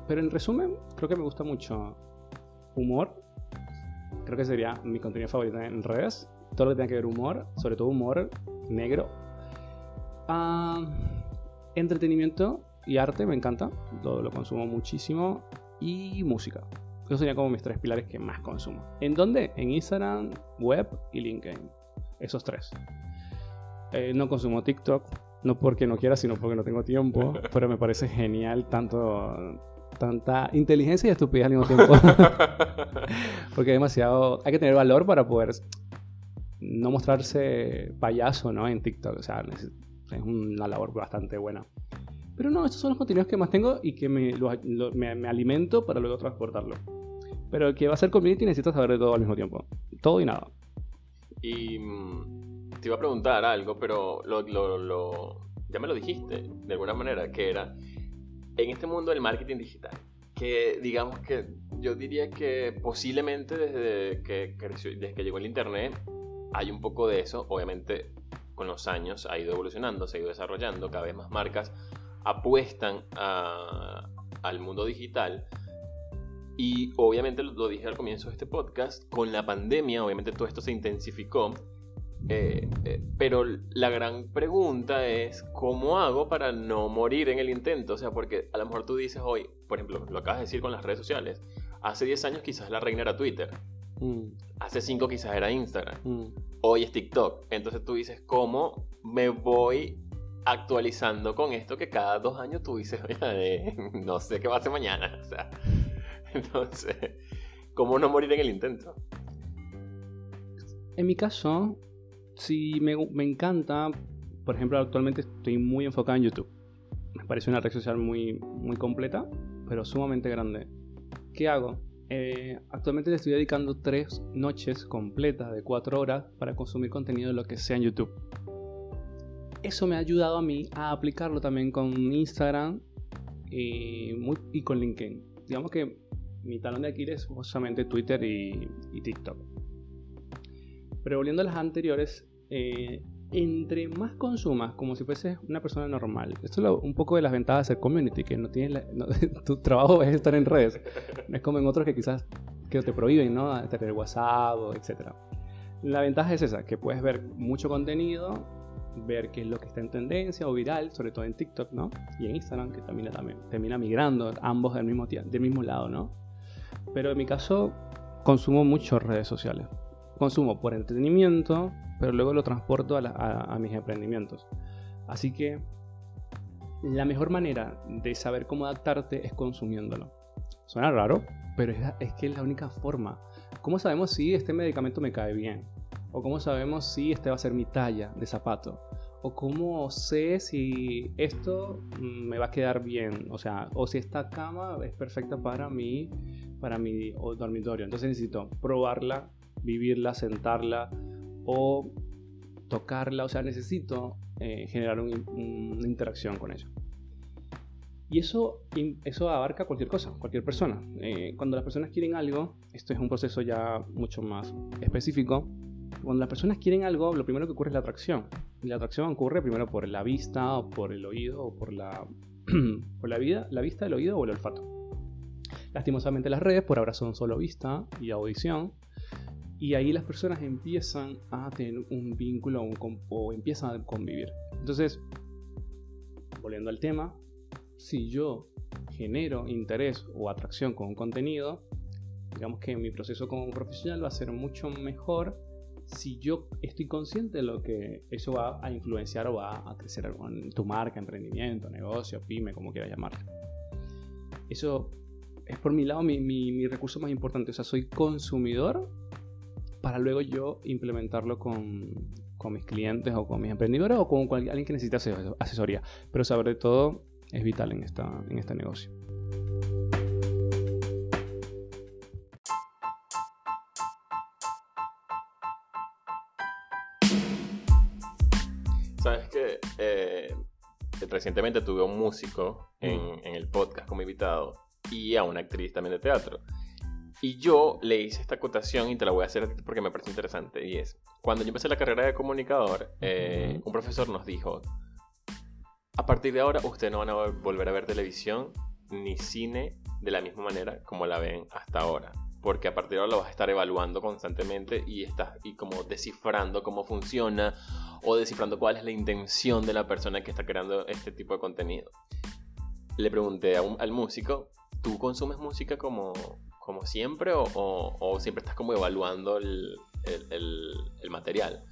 Pero en resumen, creo que me gusta mucho humor. Creo que sería mi contenido favorito en redes. Todo lo que tenga que ver humor, sobre todo humor negro. Ah, entretenimiento y arte me encanta. Lo, lo consumo muchísimo. Y música. Esos serían como mis tres pilares que más consumo. ¿En dónde? En Instagram, web y LinkedIn. Esos tres. Eh, no consumo TikTok, no porque no quiera, sino porque no tengo tiempo, pero me parece genial tanto tanta inteligencia y estupidez al mismo tiempo. Porque demasiado. Hay que tener valor para poder no mostrarse payaso, ¿no? En TikTok. O sea, es una labor bastante buena. Pero no, estos son los contenidos que más tengo y que me, me, alimento para luego transportarlo. Pero el que va a ser community necesita saber de todo al mismo tiempo. Todo y nada. Y mm, te iba a preguntar algo, pero lo, lo, ya me lo dijiste de alguna manera, que era en este mundo del marketing digital, que digamos que yo diría que posiblemente desde que, desde que llegó el Internet hay un poco de eso, obviamente con los años ha ido evolucionando, se ha ido desarrollando, cada vez más marcas apuestan al mundo digital. Y obviamente lo, dije al comienzo de este podcast, con la pandemia obviamente todo esto se intensificó Eh, eh, pero la gran pregunta es, ¿cómo hago para no morir en el intento? O sea, porque a lo mejor tú dices hoy, por ejemplo, lo acabas de decir con las redes sociales, hace 10 años quizás la reina era Twitter, mm. hace 5 quizás era Instagram, mm. hoy es TikTok. Entonces tú dices, ¿cómo me voy actualizando con esto que cada dos años tú dices, no sé qué va a hacer mañana? O sea, entonces, ¿cómo no morir en el intento? En mi caso, sí me, encanta, por ejemplo, actualmente estoy muy enfocado en YouTube. Me parece una red social muy, muy completa, pero sumamente grande. ¿Qué hago? Eh, actualmente le estoy dedicando tres noches completas de cuatro horas para consumir contenido de lo que sea en YouTube. Eso me ha ayudado a mí a aplicarlo también con Instagram y, muy, y con LinkedIn. Digamos que mi talón de Aquiles es justamente Twitter y TikTok. Pero volviendo a las anteriores, eh, entre más consumas, como si fueses una persona normal, esto es un poco de las ventajas de ser community, que no tienes tu trabajo es estar en redes, no es como en otros que quizás que te prohíben, ¿no? Tener WhatsApp, etc. La ventaja es esa, que puedes ver mucho contenido, ver qué es lo que está en tendencia o viral, sobre todo en TikTok, ¿no? Y en Instagram, que también, termina migrando, ambos del mismo, del mismo lado, ¿no? Pero en mi caso, consumo mucho redes sociales. Consumo por entretenimiento, pero luego lo transporto a, mis emprendimientos. Así que la mejor manera de saber cómo adaptarte es consumiéndolo. Suena raro, pero es, que es la única forma. ¿Cómo sabemos si este medicamento me cae bien? ¿O cómo sabemos si este va a ser mi talla de zapato? ¿O cómo sé si esto mm, me va a quedar bien? O sea, o si esta cama es perfecta para mí, para mi dormitorio. Entonces necesito probarla, vivirla, sentarla, o tocarla, o sea, necesito eh, generar una interacción con ella. Y eso, eso abarca cualquier cosa, cualquier persona. Eh, cuando las personas quieren algo, esto es un proceso ya mucho más específico. Cuando las personas quieren algo, lo primero que ocurre es la atracción. La atracción ocurre primero por la vista, o por el oído, o por la, por la, vida, la vista, el oído o el olfato. Lastimosamente las redes por ahora son solo vista y audición, y ahí las personas empiezan a tener un vínculo o empiezan a convivir. Entonces, volviendo al tema, si yo genero interés o atracción con un contenido, digamos que mi proceso como profesional va a ser mucho mejor si yo estoy consciente de lo que eso va a influenciar o va a crecer en tu marca, emprendimiento, negocio, pyme, como quieras llamarlo. Eso es por mi lado mi, mi recurso más importante. O sea, soy consumidor para luego yo implementarlo con, con mis clientes o con mis emprendedores o con alguien que necesite asesoría. Pero sobre todo es vital en, esta, en este negocio. Sabes que eh, recientemente tuve a un músico en, en el podcast como invitado y a una actriz también de teatro. Y yo le hice esta acotación y te la voy a hacer porque me parece interesante. Y es, cuando yo empecé la carrera de comunicador, eh, un profesor nos dijo, a partir de ahora ustedes no van a volver a ver televisión ni cine de la misma manera como la ven hasta ahora. Porque a partir de ahora lo vas a estar evaluando constantemente y estás y como descifrando cómo funciona o descifrando cuál es la intención de la persona que está creando este tipo de contenido. Le pregunté al músico, ¿tú consumes música como como siempre o, siempre estás como evaluando el, material?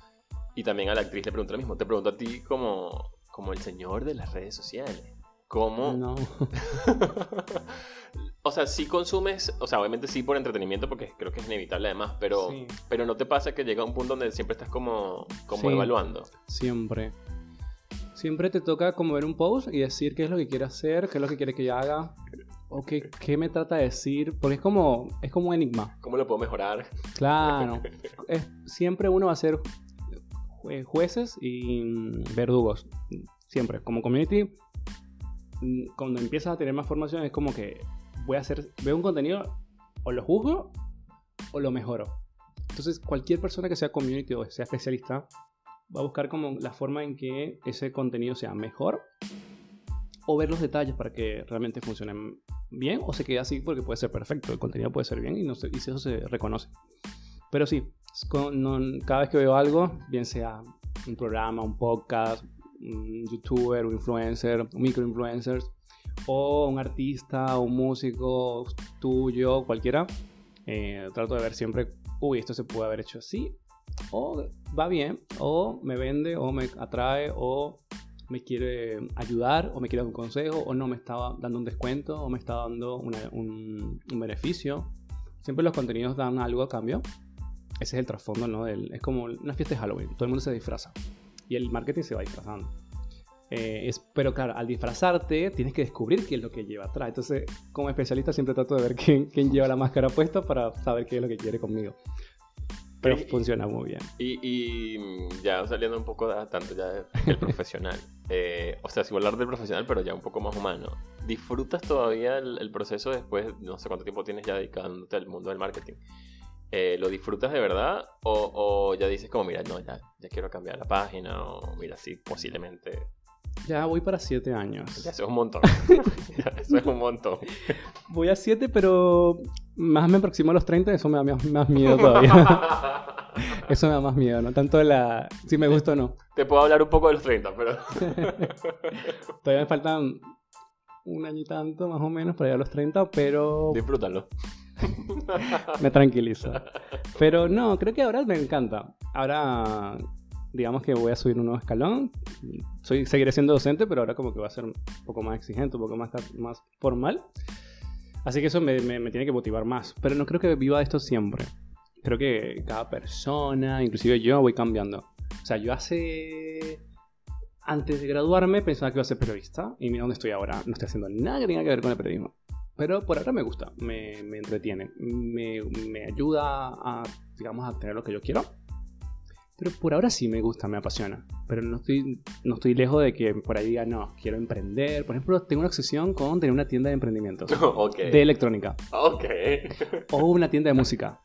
Y también a la actriz le pregunto lo mismo, te pregunto a ti como, como el señor de las redes sociales. ¿Cómo? No. o sea, sí consumes, o sea, obviamente sí por entretenimiento porque creo que es inevitable además, pero, pero no te pasa que llega un punto donde siempre estás como, como evaluando. Siempre. Siempre te toca como ver un post y decir qué es lo que quiere hacer, qué es lo que quiere que yo haga o qué, me trata de decir, porque es como, es como un enigma. ¿Cómo lo puedo mejorar? Claro. siempre uno va a ser jueces y mm, verdugos. Siempre. Como community, mm, cuando empiezas a tener más formación, es como que voy a hacer, veo un contenido, o lo juzgo o lo mejoro. Entonces, cualquier persona que sea community o sea especialista va a buscar como la forma en que ese contenido sea mejor o ver los detalles para que realmente funcionen bien o se quede así porque puede ser perfecto, el contenido puede ser bien y, no y eso se reconoce. Pero sí, cada vez que veo algo, bien sea un programa, un podcast, un youtuber, un influencer, un microinfluencer, o un artista, un músico tuyo, cualquiera, eh, trato de ver siempre, uy, esto se puede haber hecho así, o va bien, o me vende, o me atrae, o me quiere ayudar, o me quiere dar un consejo, o no me estaba dando un descuento, o me está dando un, un, beneficio. Siempre los contenidos dan algo a cambio. Ese es el trasfondo, ¿no? es como una fiesta de Halloween, todo el mundo se disfraza. Y el marketing se va disfrazando. Eh, es, pero claro, al disfrazarte tienes que descubrir qué es lo que lleva atrás. Entonces, como especialista siempre trato de ver quién, quién lleva la máscara puesta para saber qué es lo que quiere conmigo. Pero funciona muy bien. Y, y, ya saliendo un poco de, tanto ya del profesional. Eh, o sea, si hablar del profesional, pero ya un poco más humano. ¿Disfrutas todavía el, proceso después, no sé cuánto tiempo tienes ya dedicándote al mundo del marketing? Eh, ¿Lo disfrutas de verdad? O, o, ya dices como, mira, no, ya, ya quiero cambiar la página? O mira, sí, posiblemente ya voy para siete años. Ya, eso es un montón. eso es un montón. Voy a siete, pero más me aproximo a los 30, eso me da más, miedo todavía. eso me da más miedo, ¿no? Tanto la... si me gusta o no. Te puedo hablar un poco de los 30, pero... todavía me faltan un año y tanto, más o menos, para llegar a los 30, pero... Disfrútalo. me tranquiliza. Pero no, creo que ahora me encanta. Ahora digamos que voy a subir un nuevo escalón. Soy, seguiré siendo docente, pero ahora como que va a ser un poco más exigente, un poco más, más formal. Así que eso me, me, tiene que motivar más. Pero no creo que viva esto siempre. Creo que cada persona, inclusive yo, voy cambiando. O sea, yo hace... Antes de graduarme pensaba que iba a ser periodista. Y mira dónde estoy ahora. No estoy haciendo nada que tenga que ver con el periodismo. Pero por ahora me gusta, me, me entretiene, me, me ayuda a, digamos, a tener lo que yo quiero pero por ahora sí me gusta, me apasiona. Pero no estoy, no estoy lejos de que por ahí diga, no, quiero emprender. Por ejemplo, tengo una obsesión con tener una tienda de emprendimientos. De electrónica. Ok. o una tienda de música.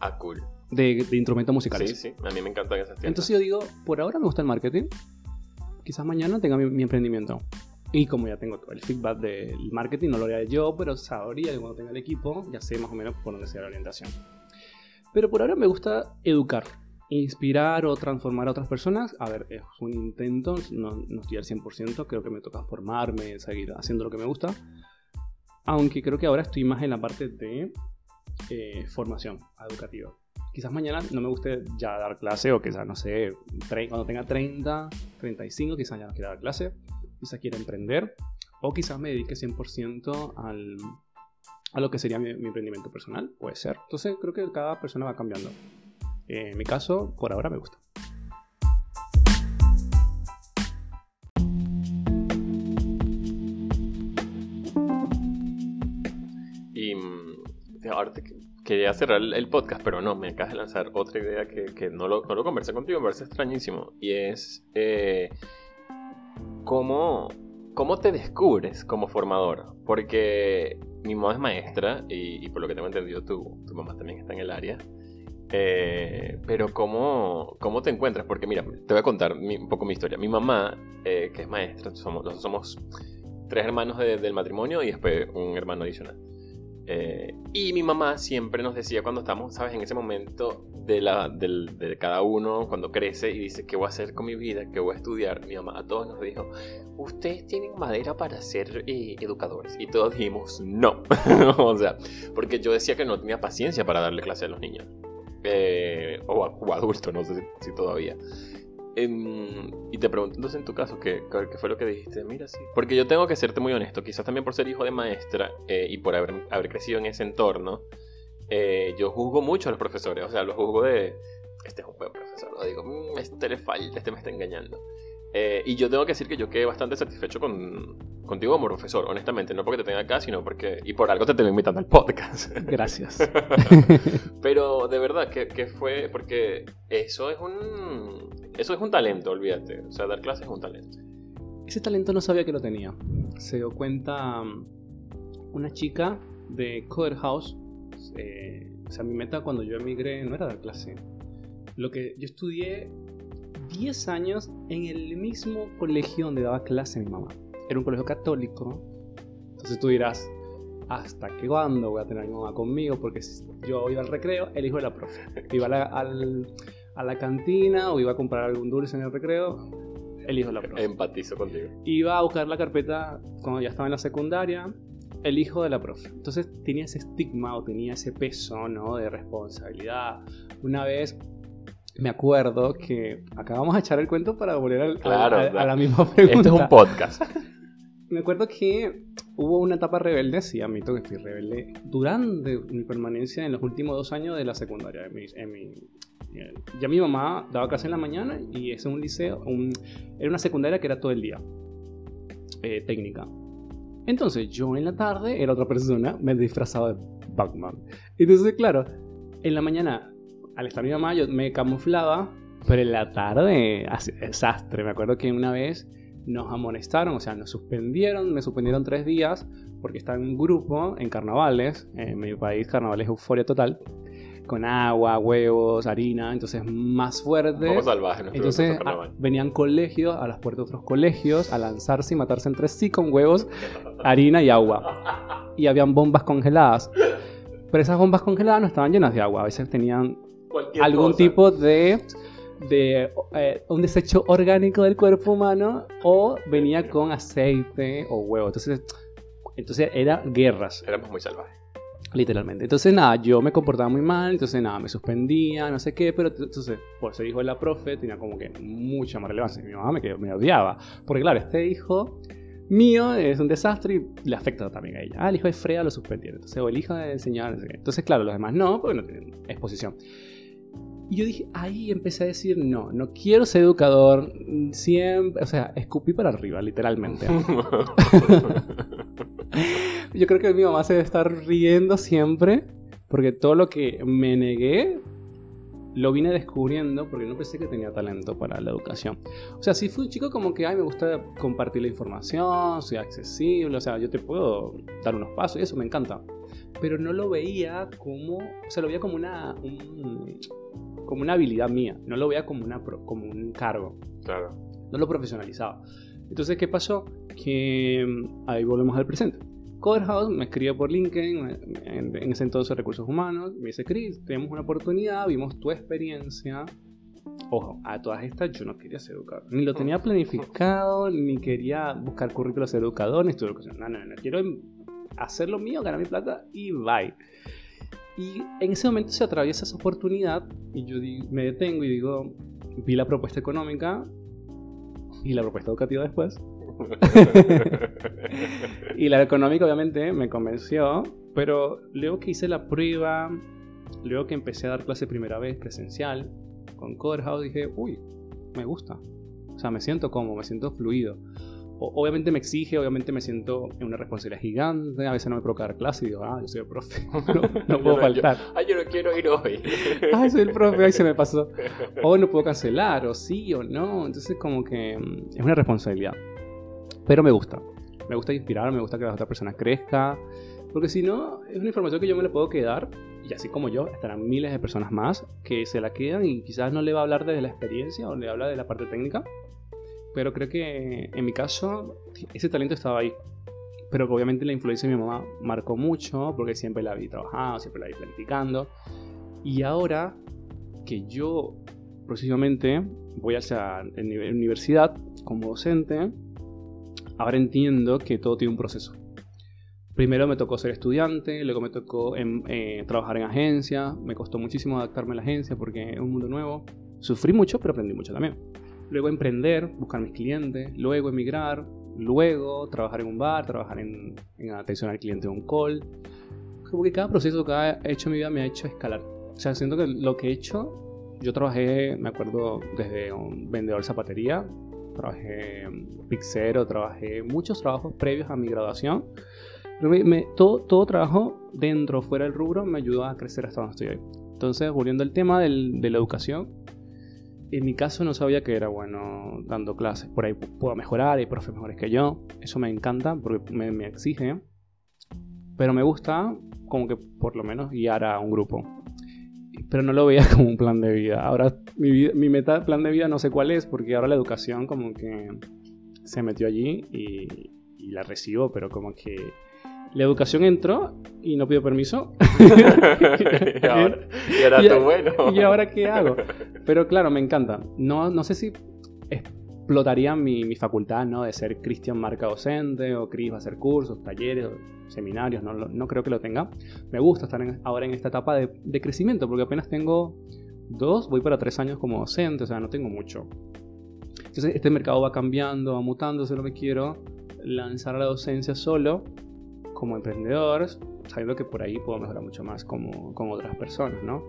Ah, cool. De, de instrumentos musicales. Sí, sí. A mí me encantan esas tiendas. Entonces yo digo, por ahora me gusta el marketing. Quizás mañana tenga mi, emprendimiento. Y como ya tengo todo el feedback del marketing, no lo haría yo, pero sabría que cuando tenga el equipo ya sé más o menos por dónde sea la orientación. Pero por ahora me gusta educar inspirar o transformar a otras personas, a ver, es un intento, no, no estoy al 100%, creo que me toca formarme, seguir haciendo lo que me gusta, aunque creo que ahora estoy más en la parte de eh, formación educativa. Quizás mañana no me guste ya dar clase o quizás, no sé, cuando tenga 30, 35, quizás ya no quiera dar clase, quizás quiera emprender o quizás me dedique 100% al, a lo que sería mi emprendimiento personal, puede ser. Entonces creo que cada persona va cambiando. En mi caso, por ahora me gusta. ahora quería cerrar el podcast, pero no, me acabas de lanzar otra idea que, no, lo, no, lo, conversé contigo, me parece extrañísimo. Y es eh, cómo, cómo te descubres como formador. Porque mi mamá es maestra y, por lo que tengo entendido, tu, tu mamá también está en el área. Eh, pero ¿cómo, ¿cómo te encuentras? Porque mira, te voy a contar un poco mi historia. Mi mamá, eh, que es maestra, somos, somos tres hermanos del matrimonio y después un hermano adicional. Eh, y mi mamá siempre nos decía cuando estamos, ¿sabes? En ese momento de, la, de, cada uno, cuando crece y dice, ¿qué voy a hacer con mi vida? ¿Qué voy a estudiar? Mi mamá a todos nos dijo, ustedes tienen madera para ser educadores. Y todos dijimos, no. o sea, porque yo decía que no tenía paciencia para darle clase a los niños. Eh, o, adulto, no sé si, todavía. Y te pregunto entonces en tu caso, ¿qué, ¿qué, fue lo que dijiste? Mira, sí. Porque yo tengo que serte muy honesto, quizás también por ser hijo de maestra eh, y por haber, crecido en ese entorno, eh, yo juzgo mucho a los profesores, o sea, los juzgo de, este es un buen profesor, digo, mm, este le falta, este me está engañando. Eh, y yo tengo que decir que yo quedé bastante satisfecho con, contigo como profesor, honestamente. No porque te tenga acá, sino porque. Y por algo te tengo invitando al podcast. Gracias. Pero de verdad, que, fue. Porque eso es un. Eso es un talento, olvídate. O sea, dar clases es un talento. Ese talento no sabía que lo tenía. Se dio cuenta um, una chica de Coder House. Eh, o sea, mi meta cuando yo emigré no era dar clase. Lo que yo estudié 10 años en el mismo colegio donde daba clase mi mamá. Era un colegio católico. Entonces tú dirás, ¿hasta qué cuándo voy a tener a mi mamá conmigo? Porque si yo iba al recreo, el hijo de la profe. Iba a la, al- a la cantina o iba a comprar algún dulce en el recreo, el hijo de la profe. Empatizo contigo. Iba a buscar la carpeta cuando ya estaba en la secundaria, el hijo de la profe. Entonces tenía ese estigma o tenía ese peso, ¿no? De responsabilidad. Una vez me acuerdo que acabamos de echar el cuento para volver al- Claro, a, a la misma pregunta. Esto es un podcast. Me acuerdo que hubo una etapa rebelde, sí, admito que fui rebelde, durante mi permanencia en los últimos dos años de la secundaria. En mi, en mi- eh, ya mi mamá daba clase en la mañana y es un liceo, un- era una secundaria que era todo el día, eh, técnica. Entonces yo en la tarde era otra persona, me disfrazaba de Batman. Entonces, claro, en la mañana, al estar mi mamá, yo me camuflaba, pero en la tarde, desastre. Me acuerdo que una vez nos amonestaron, o sea, nos suspendieron, me suspendieron tres días porque estaba en un grupo en carnavales, en mi país carnavales es euforia total, con agua, huevos, harina, entonces más fuerte. Vamos salvajes. nuestro Entonces nuestro a- carnaval. venían colegios a las puertas de otros colegios a lanzarse y matarse entre sí con huevos, harina y agua. Y habían bombas congeladas. Pero esas bombas congeladas no estaban llenas de agua, a veces tenían Cualquier algún cosa. tipo de, de eh, un desecho orgánico del cuerpo humano o venía con aceite o huevo. Entonces, entonces era guerras, Éramos muy salvajes. literalmente. Entonces nada, yo me comportaba muy mal, entonces nada, me suspendía, no sé qué, pero entonces por ser hijo de la profe tenía como que mucha más relevancia. Mi mamá me, quedó- me odiaba, porque claro, este hijo mío es un desastre y le afecta también a ella. Ah, el hijo de Freya lo suspendieron, entonces, o el hijo del señor, no sé qué. Entonces, claro, los demás no, porque no tienen exposición. Y yo dije, ahí empecé a decir, no, no quiero ser educador, siempre, o sea, escupí para arriba, literalmente. Yo creo que mi mamá se debe estar riendo siempre, porque todo lo que me negué lo vine descubriendo porque no pensé que tenía talento para la educación. O sea, sí fui un chico como que, ay, me gusta compartir la información, soy accesible, o sea, yo te puedo dar unos pasos y eso me encanta. Pero no lo veía como, o sea, lo veía como una, un- como una habilidad mía, no lo veía como, una, como un cargo claro. no lo profesionalizaba. Entonces, ¿qué pasó? Que mm, ahí volvemos al presente. Coderhouse me escribe por LinkedIn, en, en ese entonces Recursos Humanos, me dice, Chris, tenemos una oportunidad, vimos tu experiencia. Ojo, a todas estas yo no quería ser educador. Ni lo tenía planificado, ni quería buscar currículos de educador, ni estudiar educación. No, no, no. Quiero hacer lo mío, ganar mi plata y bye. Y en ese momento se atraviesa esa oportunidad y yo me detengo y digo, vi la propuesta económica y la propuesta educativa después. Y la económica obviamente me convenció, pero luego que hice la prueba, luego que empecé a dar clase primera vez presencial con Coderhouse, dije, uy, me gusta. O sea, me siento cómodo, me siento fluido. Obviamente me exige, obviamente me siento en una responsabilidad gigante, a veces no me puedo dar clase y digo, ah, yo soy el profe, no, no Yo puedo no- faltar. Ay, yo no quiero ir hoy. Ay, soy el profe, ay, se me pasó. O no puedo cancelar, o sí o no. Entonces, como que mm, es una responsabilidad. Pero me gusta. Me gusta inspirar, me gusta que la otra persona crezca. Porque si no, es una información que yo me la puedo quedar. Y así como yo, estarán miles de personas más que se la quedan y quizás no le va a hablar desde la experiencia o le habla de la parte técnica. Pero creo que en mi caso, ese talento estaba ahí. Pero que obviamente la influencia de mi mamá marcó mucho porque siempre la vi trabajando, siempre la vi planificando. Y ahora que yo próximamente voy hacia nivel universidad como docente, ahora entiendo que todo tiene un proceso. Primero me tocó ser estudiante, luego me tocó em- eh, trabajar en agencia, me costó muchísimo adaptarme a la agencia porque es un mundo nuevo. Sufrí mucho, pero aprendí mucho también. Luego emprender, buscar mis clientes, luego emigrar, luego trabajar en un bar, trabajar en, en atención al cliente de un call. Como que cada proceso, cada hecho en mi vida me ha hecho escalar. O sea, siento que lo que he hecho, yo trabajé, me acuerdo, desde un vendedor de zapatería, trabajé en pizzero, trabajé muchos trabajos previos a mi graduación. Todo, todo trabajo dentro o fuera del rubro me ayudó a crecer hasta donde estoy hoy. Entonces, volviendo al tema del- de la educación, en mi caso no sabía que era bueno dando clases. Por ahí puedo mejorar, hay profes mejores que yo. Eso me encanta porque me, me exige. Pero me gusta como que por lo menos guiar a un grupo. Pero no lo veía como un plan de vida. Ahora mi, vida- mi meta, plan de vida no sé cuál es porque ahora la educación como que se metió allí y, y la recibo, pero como que La educación entró y no pido permiso. y ahora, y ahora Y- tú, bueno. ¿Y ahora qué hago? Pero claro, me encanta. No, no sé si explotaría mi, mi facultad, ¿no? De ser Cristian marca docente o Cris va a hacer cursos, talleres, o seminarios, no, no creo que lo tenga. Me gusta estar en- ahora en esta etapa de, de crecimiento porque apenas tengo dos, voy para tres años como docente, o sea, no tengo mucho. Entonces este mercado va cambiando, va mutando, solo me quiero lanzar a la docencia solo como emprendedor, sabiendo que por ahí puedo mejorar mucho más como, con otras personas, ¿no?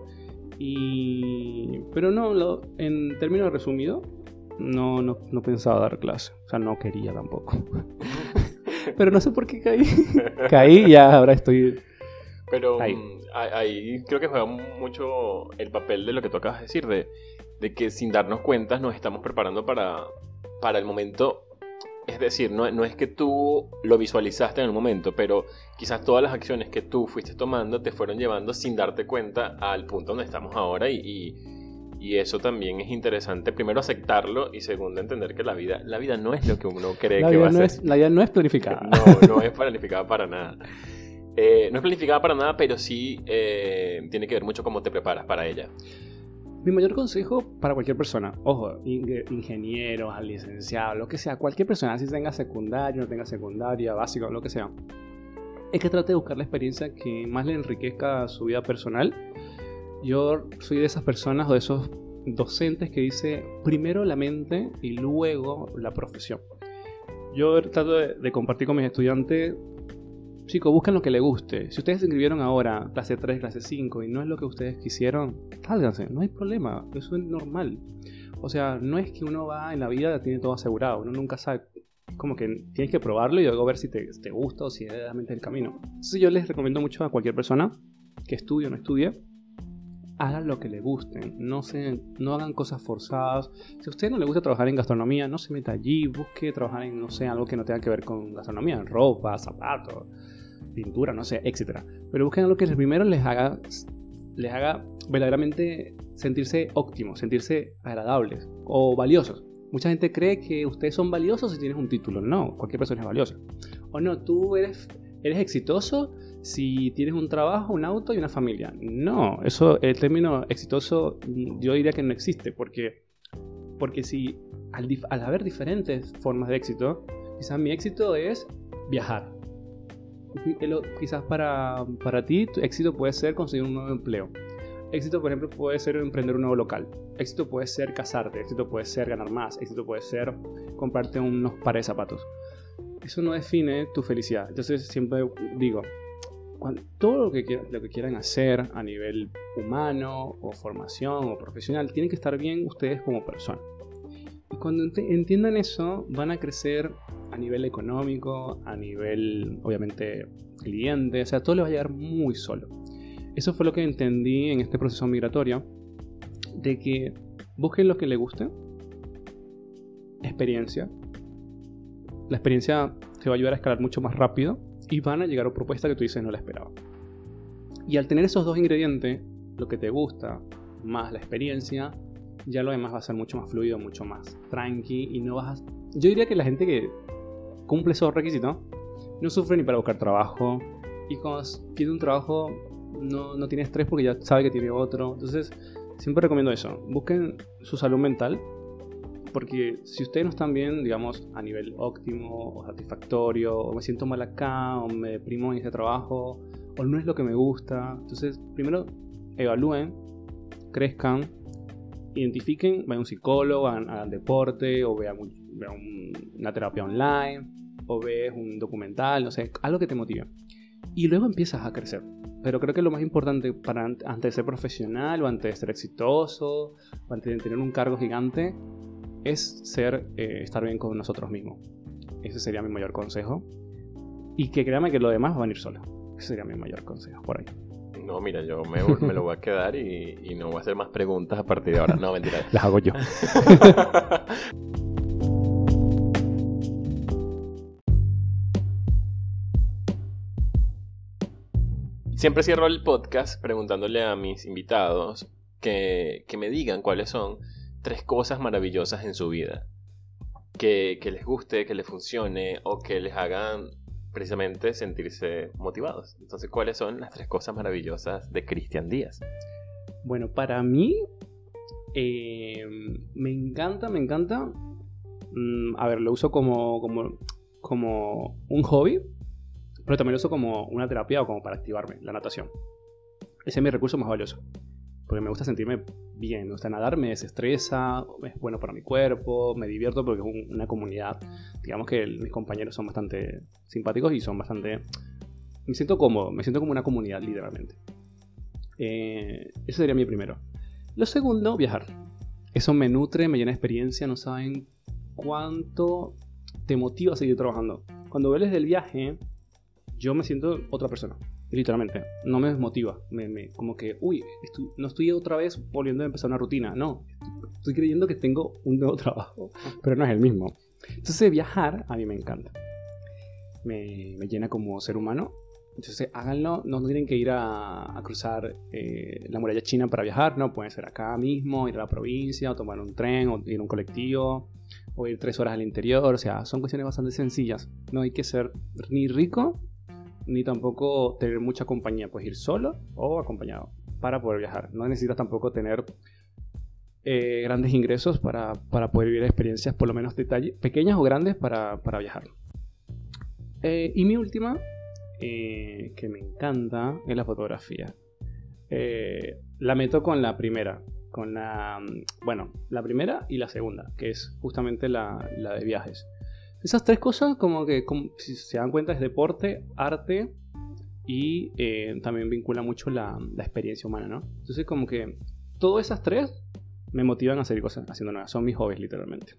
Y... Pero no, lo- en términos resumidos, no, no, no pensaba dar clase. O sea, no quería tampoco. Pero no sé por qué caí. caí y ya ahora estoy... Pero Ahí. mm, ahí. ahí creo que juega mucho el papel de lo que tú acabas de decir, de, de que sin darnos cuenta nos estamos preparando para, para el momento. Es decir, no, no es que tú lo visualizaste en el momento, pero quizás todas las acciones que tú fuiste tomando te fueron llevando sin darte cuenta al punto donde estamos ahora y, y- y eso también es interesante. Primero aceptarlo y segundo entender que la vida, la vida no es lo que uno cree La que va a ser. es, la vida no es planificada. No, no es planificada para nada. Eh, no es planificada para nada, pero sí eh, tiene que ver mucho cómo te preparas para ella. Mi mayor consejo para cualquier persona, ojo, in- ingeniero, licenciado, lo que sea, cualquier persona, si tenga secundaria, no tenga secundaria, básico, lo que sea, es que trate de buscar la experiencia que más le enriquezca su vida personal. Yo soy de esas personas o de esos docentes que dice primero la mente y luego la profesión. Yo trato de compartir con mis estudiantes Chicos, busquen lo que les guste. Si ustedes se inscribieron ahora, clase 3, clase 5, y no es lo que ustedes quisieron, sálganse, no hay problema, eso es normal. O sea, no es que uno va en la vida, tiene todo asegurado, uno nunca sabe. Como que tienes que probarlo y luego ver si te, te gusta o si es realmente el camino. Entonces yo les recomiendo mucho a cualquier persona que estudie o no estudie, hagan lo que le gusten, no, se, no hagan cosas forzadas. Si a usted no le gusta trabajar en gastronomía, no se meta allí, busque trabajar en, no sé, algo que no tenga que ver con gastronomía, ropa, zapatos, pintura, no sé, etcétera. Pero busquen algo que primero les haga, les haga verdaderamente sentirse óptimos, sentirse agradables o valiosos. Mucha gente cree que ustedes son valiosos si tienes un título. No, cualquier persona es valiosa. O no, tú eres, eres exitoso si tienes un trabajo, un auto y una familia. No, eso, el término exitoso, yo diría que no existe, porque, porque si al, al haber diferentes formas de éxito, quizás mi éxito es viajar. Quizás para, para ti, tu éxito puede ser conseguir un nuevo empleo. Éxito, por ejemplo, puede ser emprender un nuevo local. Éxito puede ser casarte. Éxito puede ser ganar más. Éxito puede ser comprarte unos pares de zapatos. Eso no define tu felicidad. Entonces siempre digo, cuan- todo lo que, lo que quieran hacer a nivel humano o formación o profesional, tiene que estar bien ustedes como personas. Y cuando ent- entiendan eso, van a crecer a nivel económico, a nivel, obviamente, cliente, o sea, todo le va a llegar muy solo. Eso fue lo que entendí en este proceso migratorio, de que busquen lo que les guste, experiencia. La experiencia te va a ayudar a escalar mucho más rápido y van a llegar a propuestas que tú dices no la esperaba. Y al tener esos dos ingredientes, lo que te gusta más la experiencia, ya lo demás va a ser mucho más fluido, mucho más tranqui y no vas a... Yo diría que la gente que cumple esos requisitos no sufre ni para buscar trabajo y cuando tiene un trabajo no, no tiene estrés porque ya sabe que tiene otro. Entonces, siempre recomiendo eso. Busquen su salud mental porque si ustedes no están bien, digamos, a nivel óptimo o satisfactorio, o me siento mal acá, o me deprimo en este trabajo, o no es lo que me gusta, entonces primero evalúen, crezcan, identifiquen, vayan a un psicólogo, hagan, deporte, o vean, una terapia online, o ves un documental, no sé, algo que te motive. Y luego empiezas a crecer. Pero creo que lo más importante para an- antes de ser profesional, o antes de ser exitoso, o antes de tener un cargo gigante, es ser, eh, estar bien con nosotros mismos. Ese sería mi mayor consejo. Y que créame que lo demás va a venir solo. Ese sería mi mayor consejo por ahí. No, mira, yo me, me lo voy a quedar y, y no voy a hacer más preguntas a partir de ahora. No, mentira. Las hago yo. Siempre cierro el podcast preguntándole a mis invitados que, que me digan cuáles son tres cosas maravillosas en su vida. Que, que les guste, que les funcione o que les hagan precisamente sentirse motivados. Entonces, ¿cuáles son las tres cosas maravillosas de Cristian Díaz? Bueno, para mí, eh, me encanta, me encanta. mm, a ver, lo uso como, como, como un hobby, pero también lo uso como una terapia o como para activarme, la natación. Ese es mi recurso más valioso. Porque me gusta sentirme bien, me gusta nadar, me desestresa, es bueno para mi cuerpo, me divierto porque es un- una comunidad. Digamos que mis compañeros son bastante simpáticos y son bastante... Me siento cómodo, me siento como una comunidad, literalmente. Eh, eso sería mi primero. Lo segundo, viajar. Eso me nutre, me llena de experiencia, no saben cuánto te motiva a seguir trabajando. Cuando vuelves del viaje, yo me siento otra persona, literalmente. No me desmotiva, me, me- como que, uy, estu- no estoy otra vez volviendo a empezar una rutina, no. Estoy creyendo que tengo un nuevo trabajo, pero no es el mismo. Entonces viajar a mí me encanta. Me, me llena como ser humano entonces háganlo, no tienen que ir a, a cruzar eh, la muralla china para viajar, no, pueden ser acá mismo, ir a la provincia, o tomar un tren, o ir a un colectivo, o ir tres horas al interior, o sea, son cuestiones bastante sencillas. No hay que ser ni rico, ni tampoco tener mucha compañía, puedes ir solo o acompañado para poder viajar. No necesitas tampoco tener eh, grandes ingresos para, para poder vivir experiencias, por lo menos pequeñas o grandes, para, para viajar. Eh, y mi última eh, que me encanta es la fotografía. La meto con la primera, con la, mm, bueno, la primera y la segunda, que es justamente la, la de viajes. Esas tres cosas, como que, como- si se dan cuenta, es deporte, arte y eh, también vincula mucho la, la experiencia humana, ¿no? Entonces, como que todas esas tres me motivan a hacer cosas haciendo nuevas. Son mis hobbies, literalmente.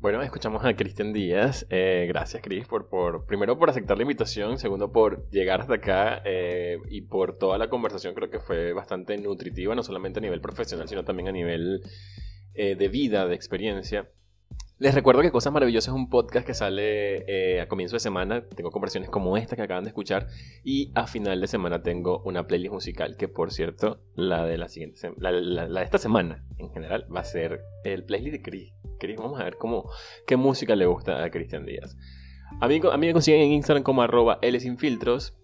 Bueno, escuchamos a Cristian Díaz. Eh, gracias, Cris, por, por, primero por aceptar la invitación, segundo por llegar hasta acá eh, y por toda la conversación. Creo que fue bastante nutritiva, no solamente a nivel profesional, sino también a nivel de vida, de experiencia. Les recuerdo que Cosas Maravillosas es un podcast que sale eh, a comienzo de semana. Tengo conversaciones como esta que acaban de escuchar. Y a final de semana tengo una playlist musical que, por cierto, la de la siguiente la, la- la de esta semana en general va a ser el playlist de Chris. Chris, vamos a ver cómo, qué música le gusta a Cristian Díaz. A mí, a mí me consiguen en Instagram como arroba L sin filtros.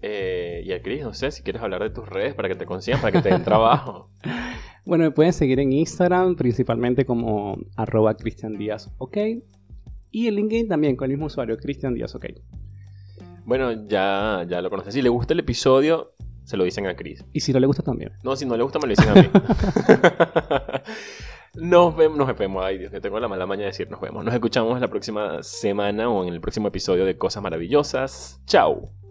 Eh, y a Chris, no sé si quieres hablar de tus redes para que te consigan, para que te den trabajo. Bueno, me pueden seguir en Instagram, principalmente como arroba Cristian Díaz, ok. Y en LinkedIn también con el mismo usuario, Cristian Díaz, ok. Bueno, ya, ya lo conoces. Si le gusta el episodio, se lo dicen a Chris. Y si no le gusta también. No, si no le gusta, me lo dicen a mí. nos vemos, nos vemos. Ay, Dios, que tengo la mala maña de decir nos vemos. Nos escuchamos la próxima semana o en el próximo episodio de Cosas Maravillosas. Chao.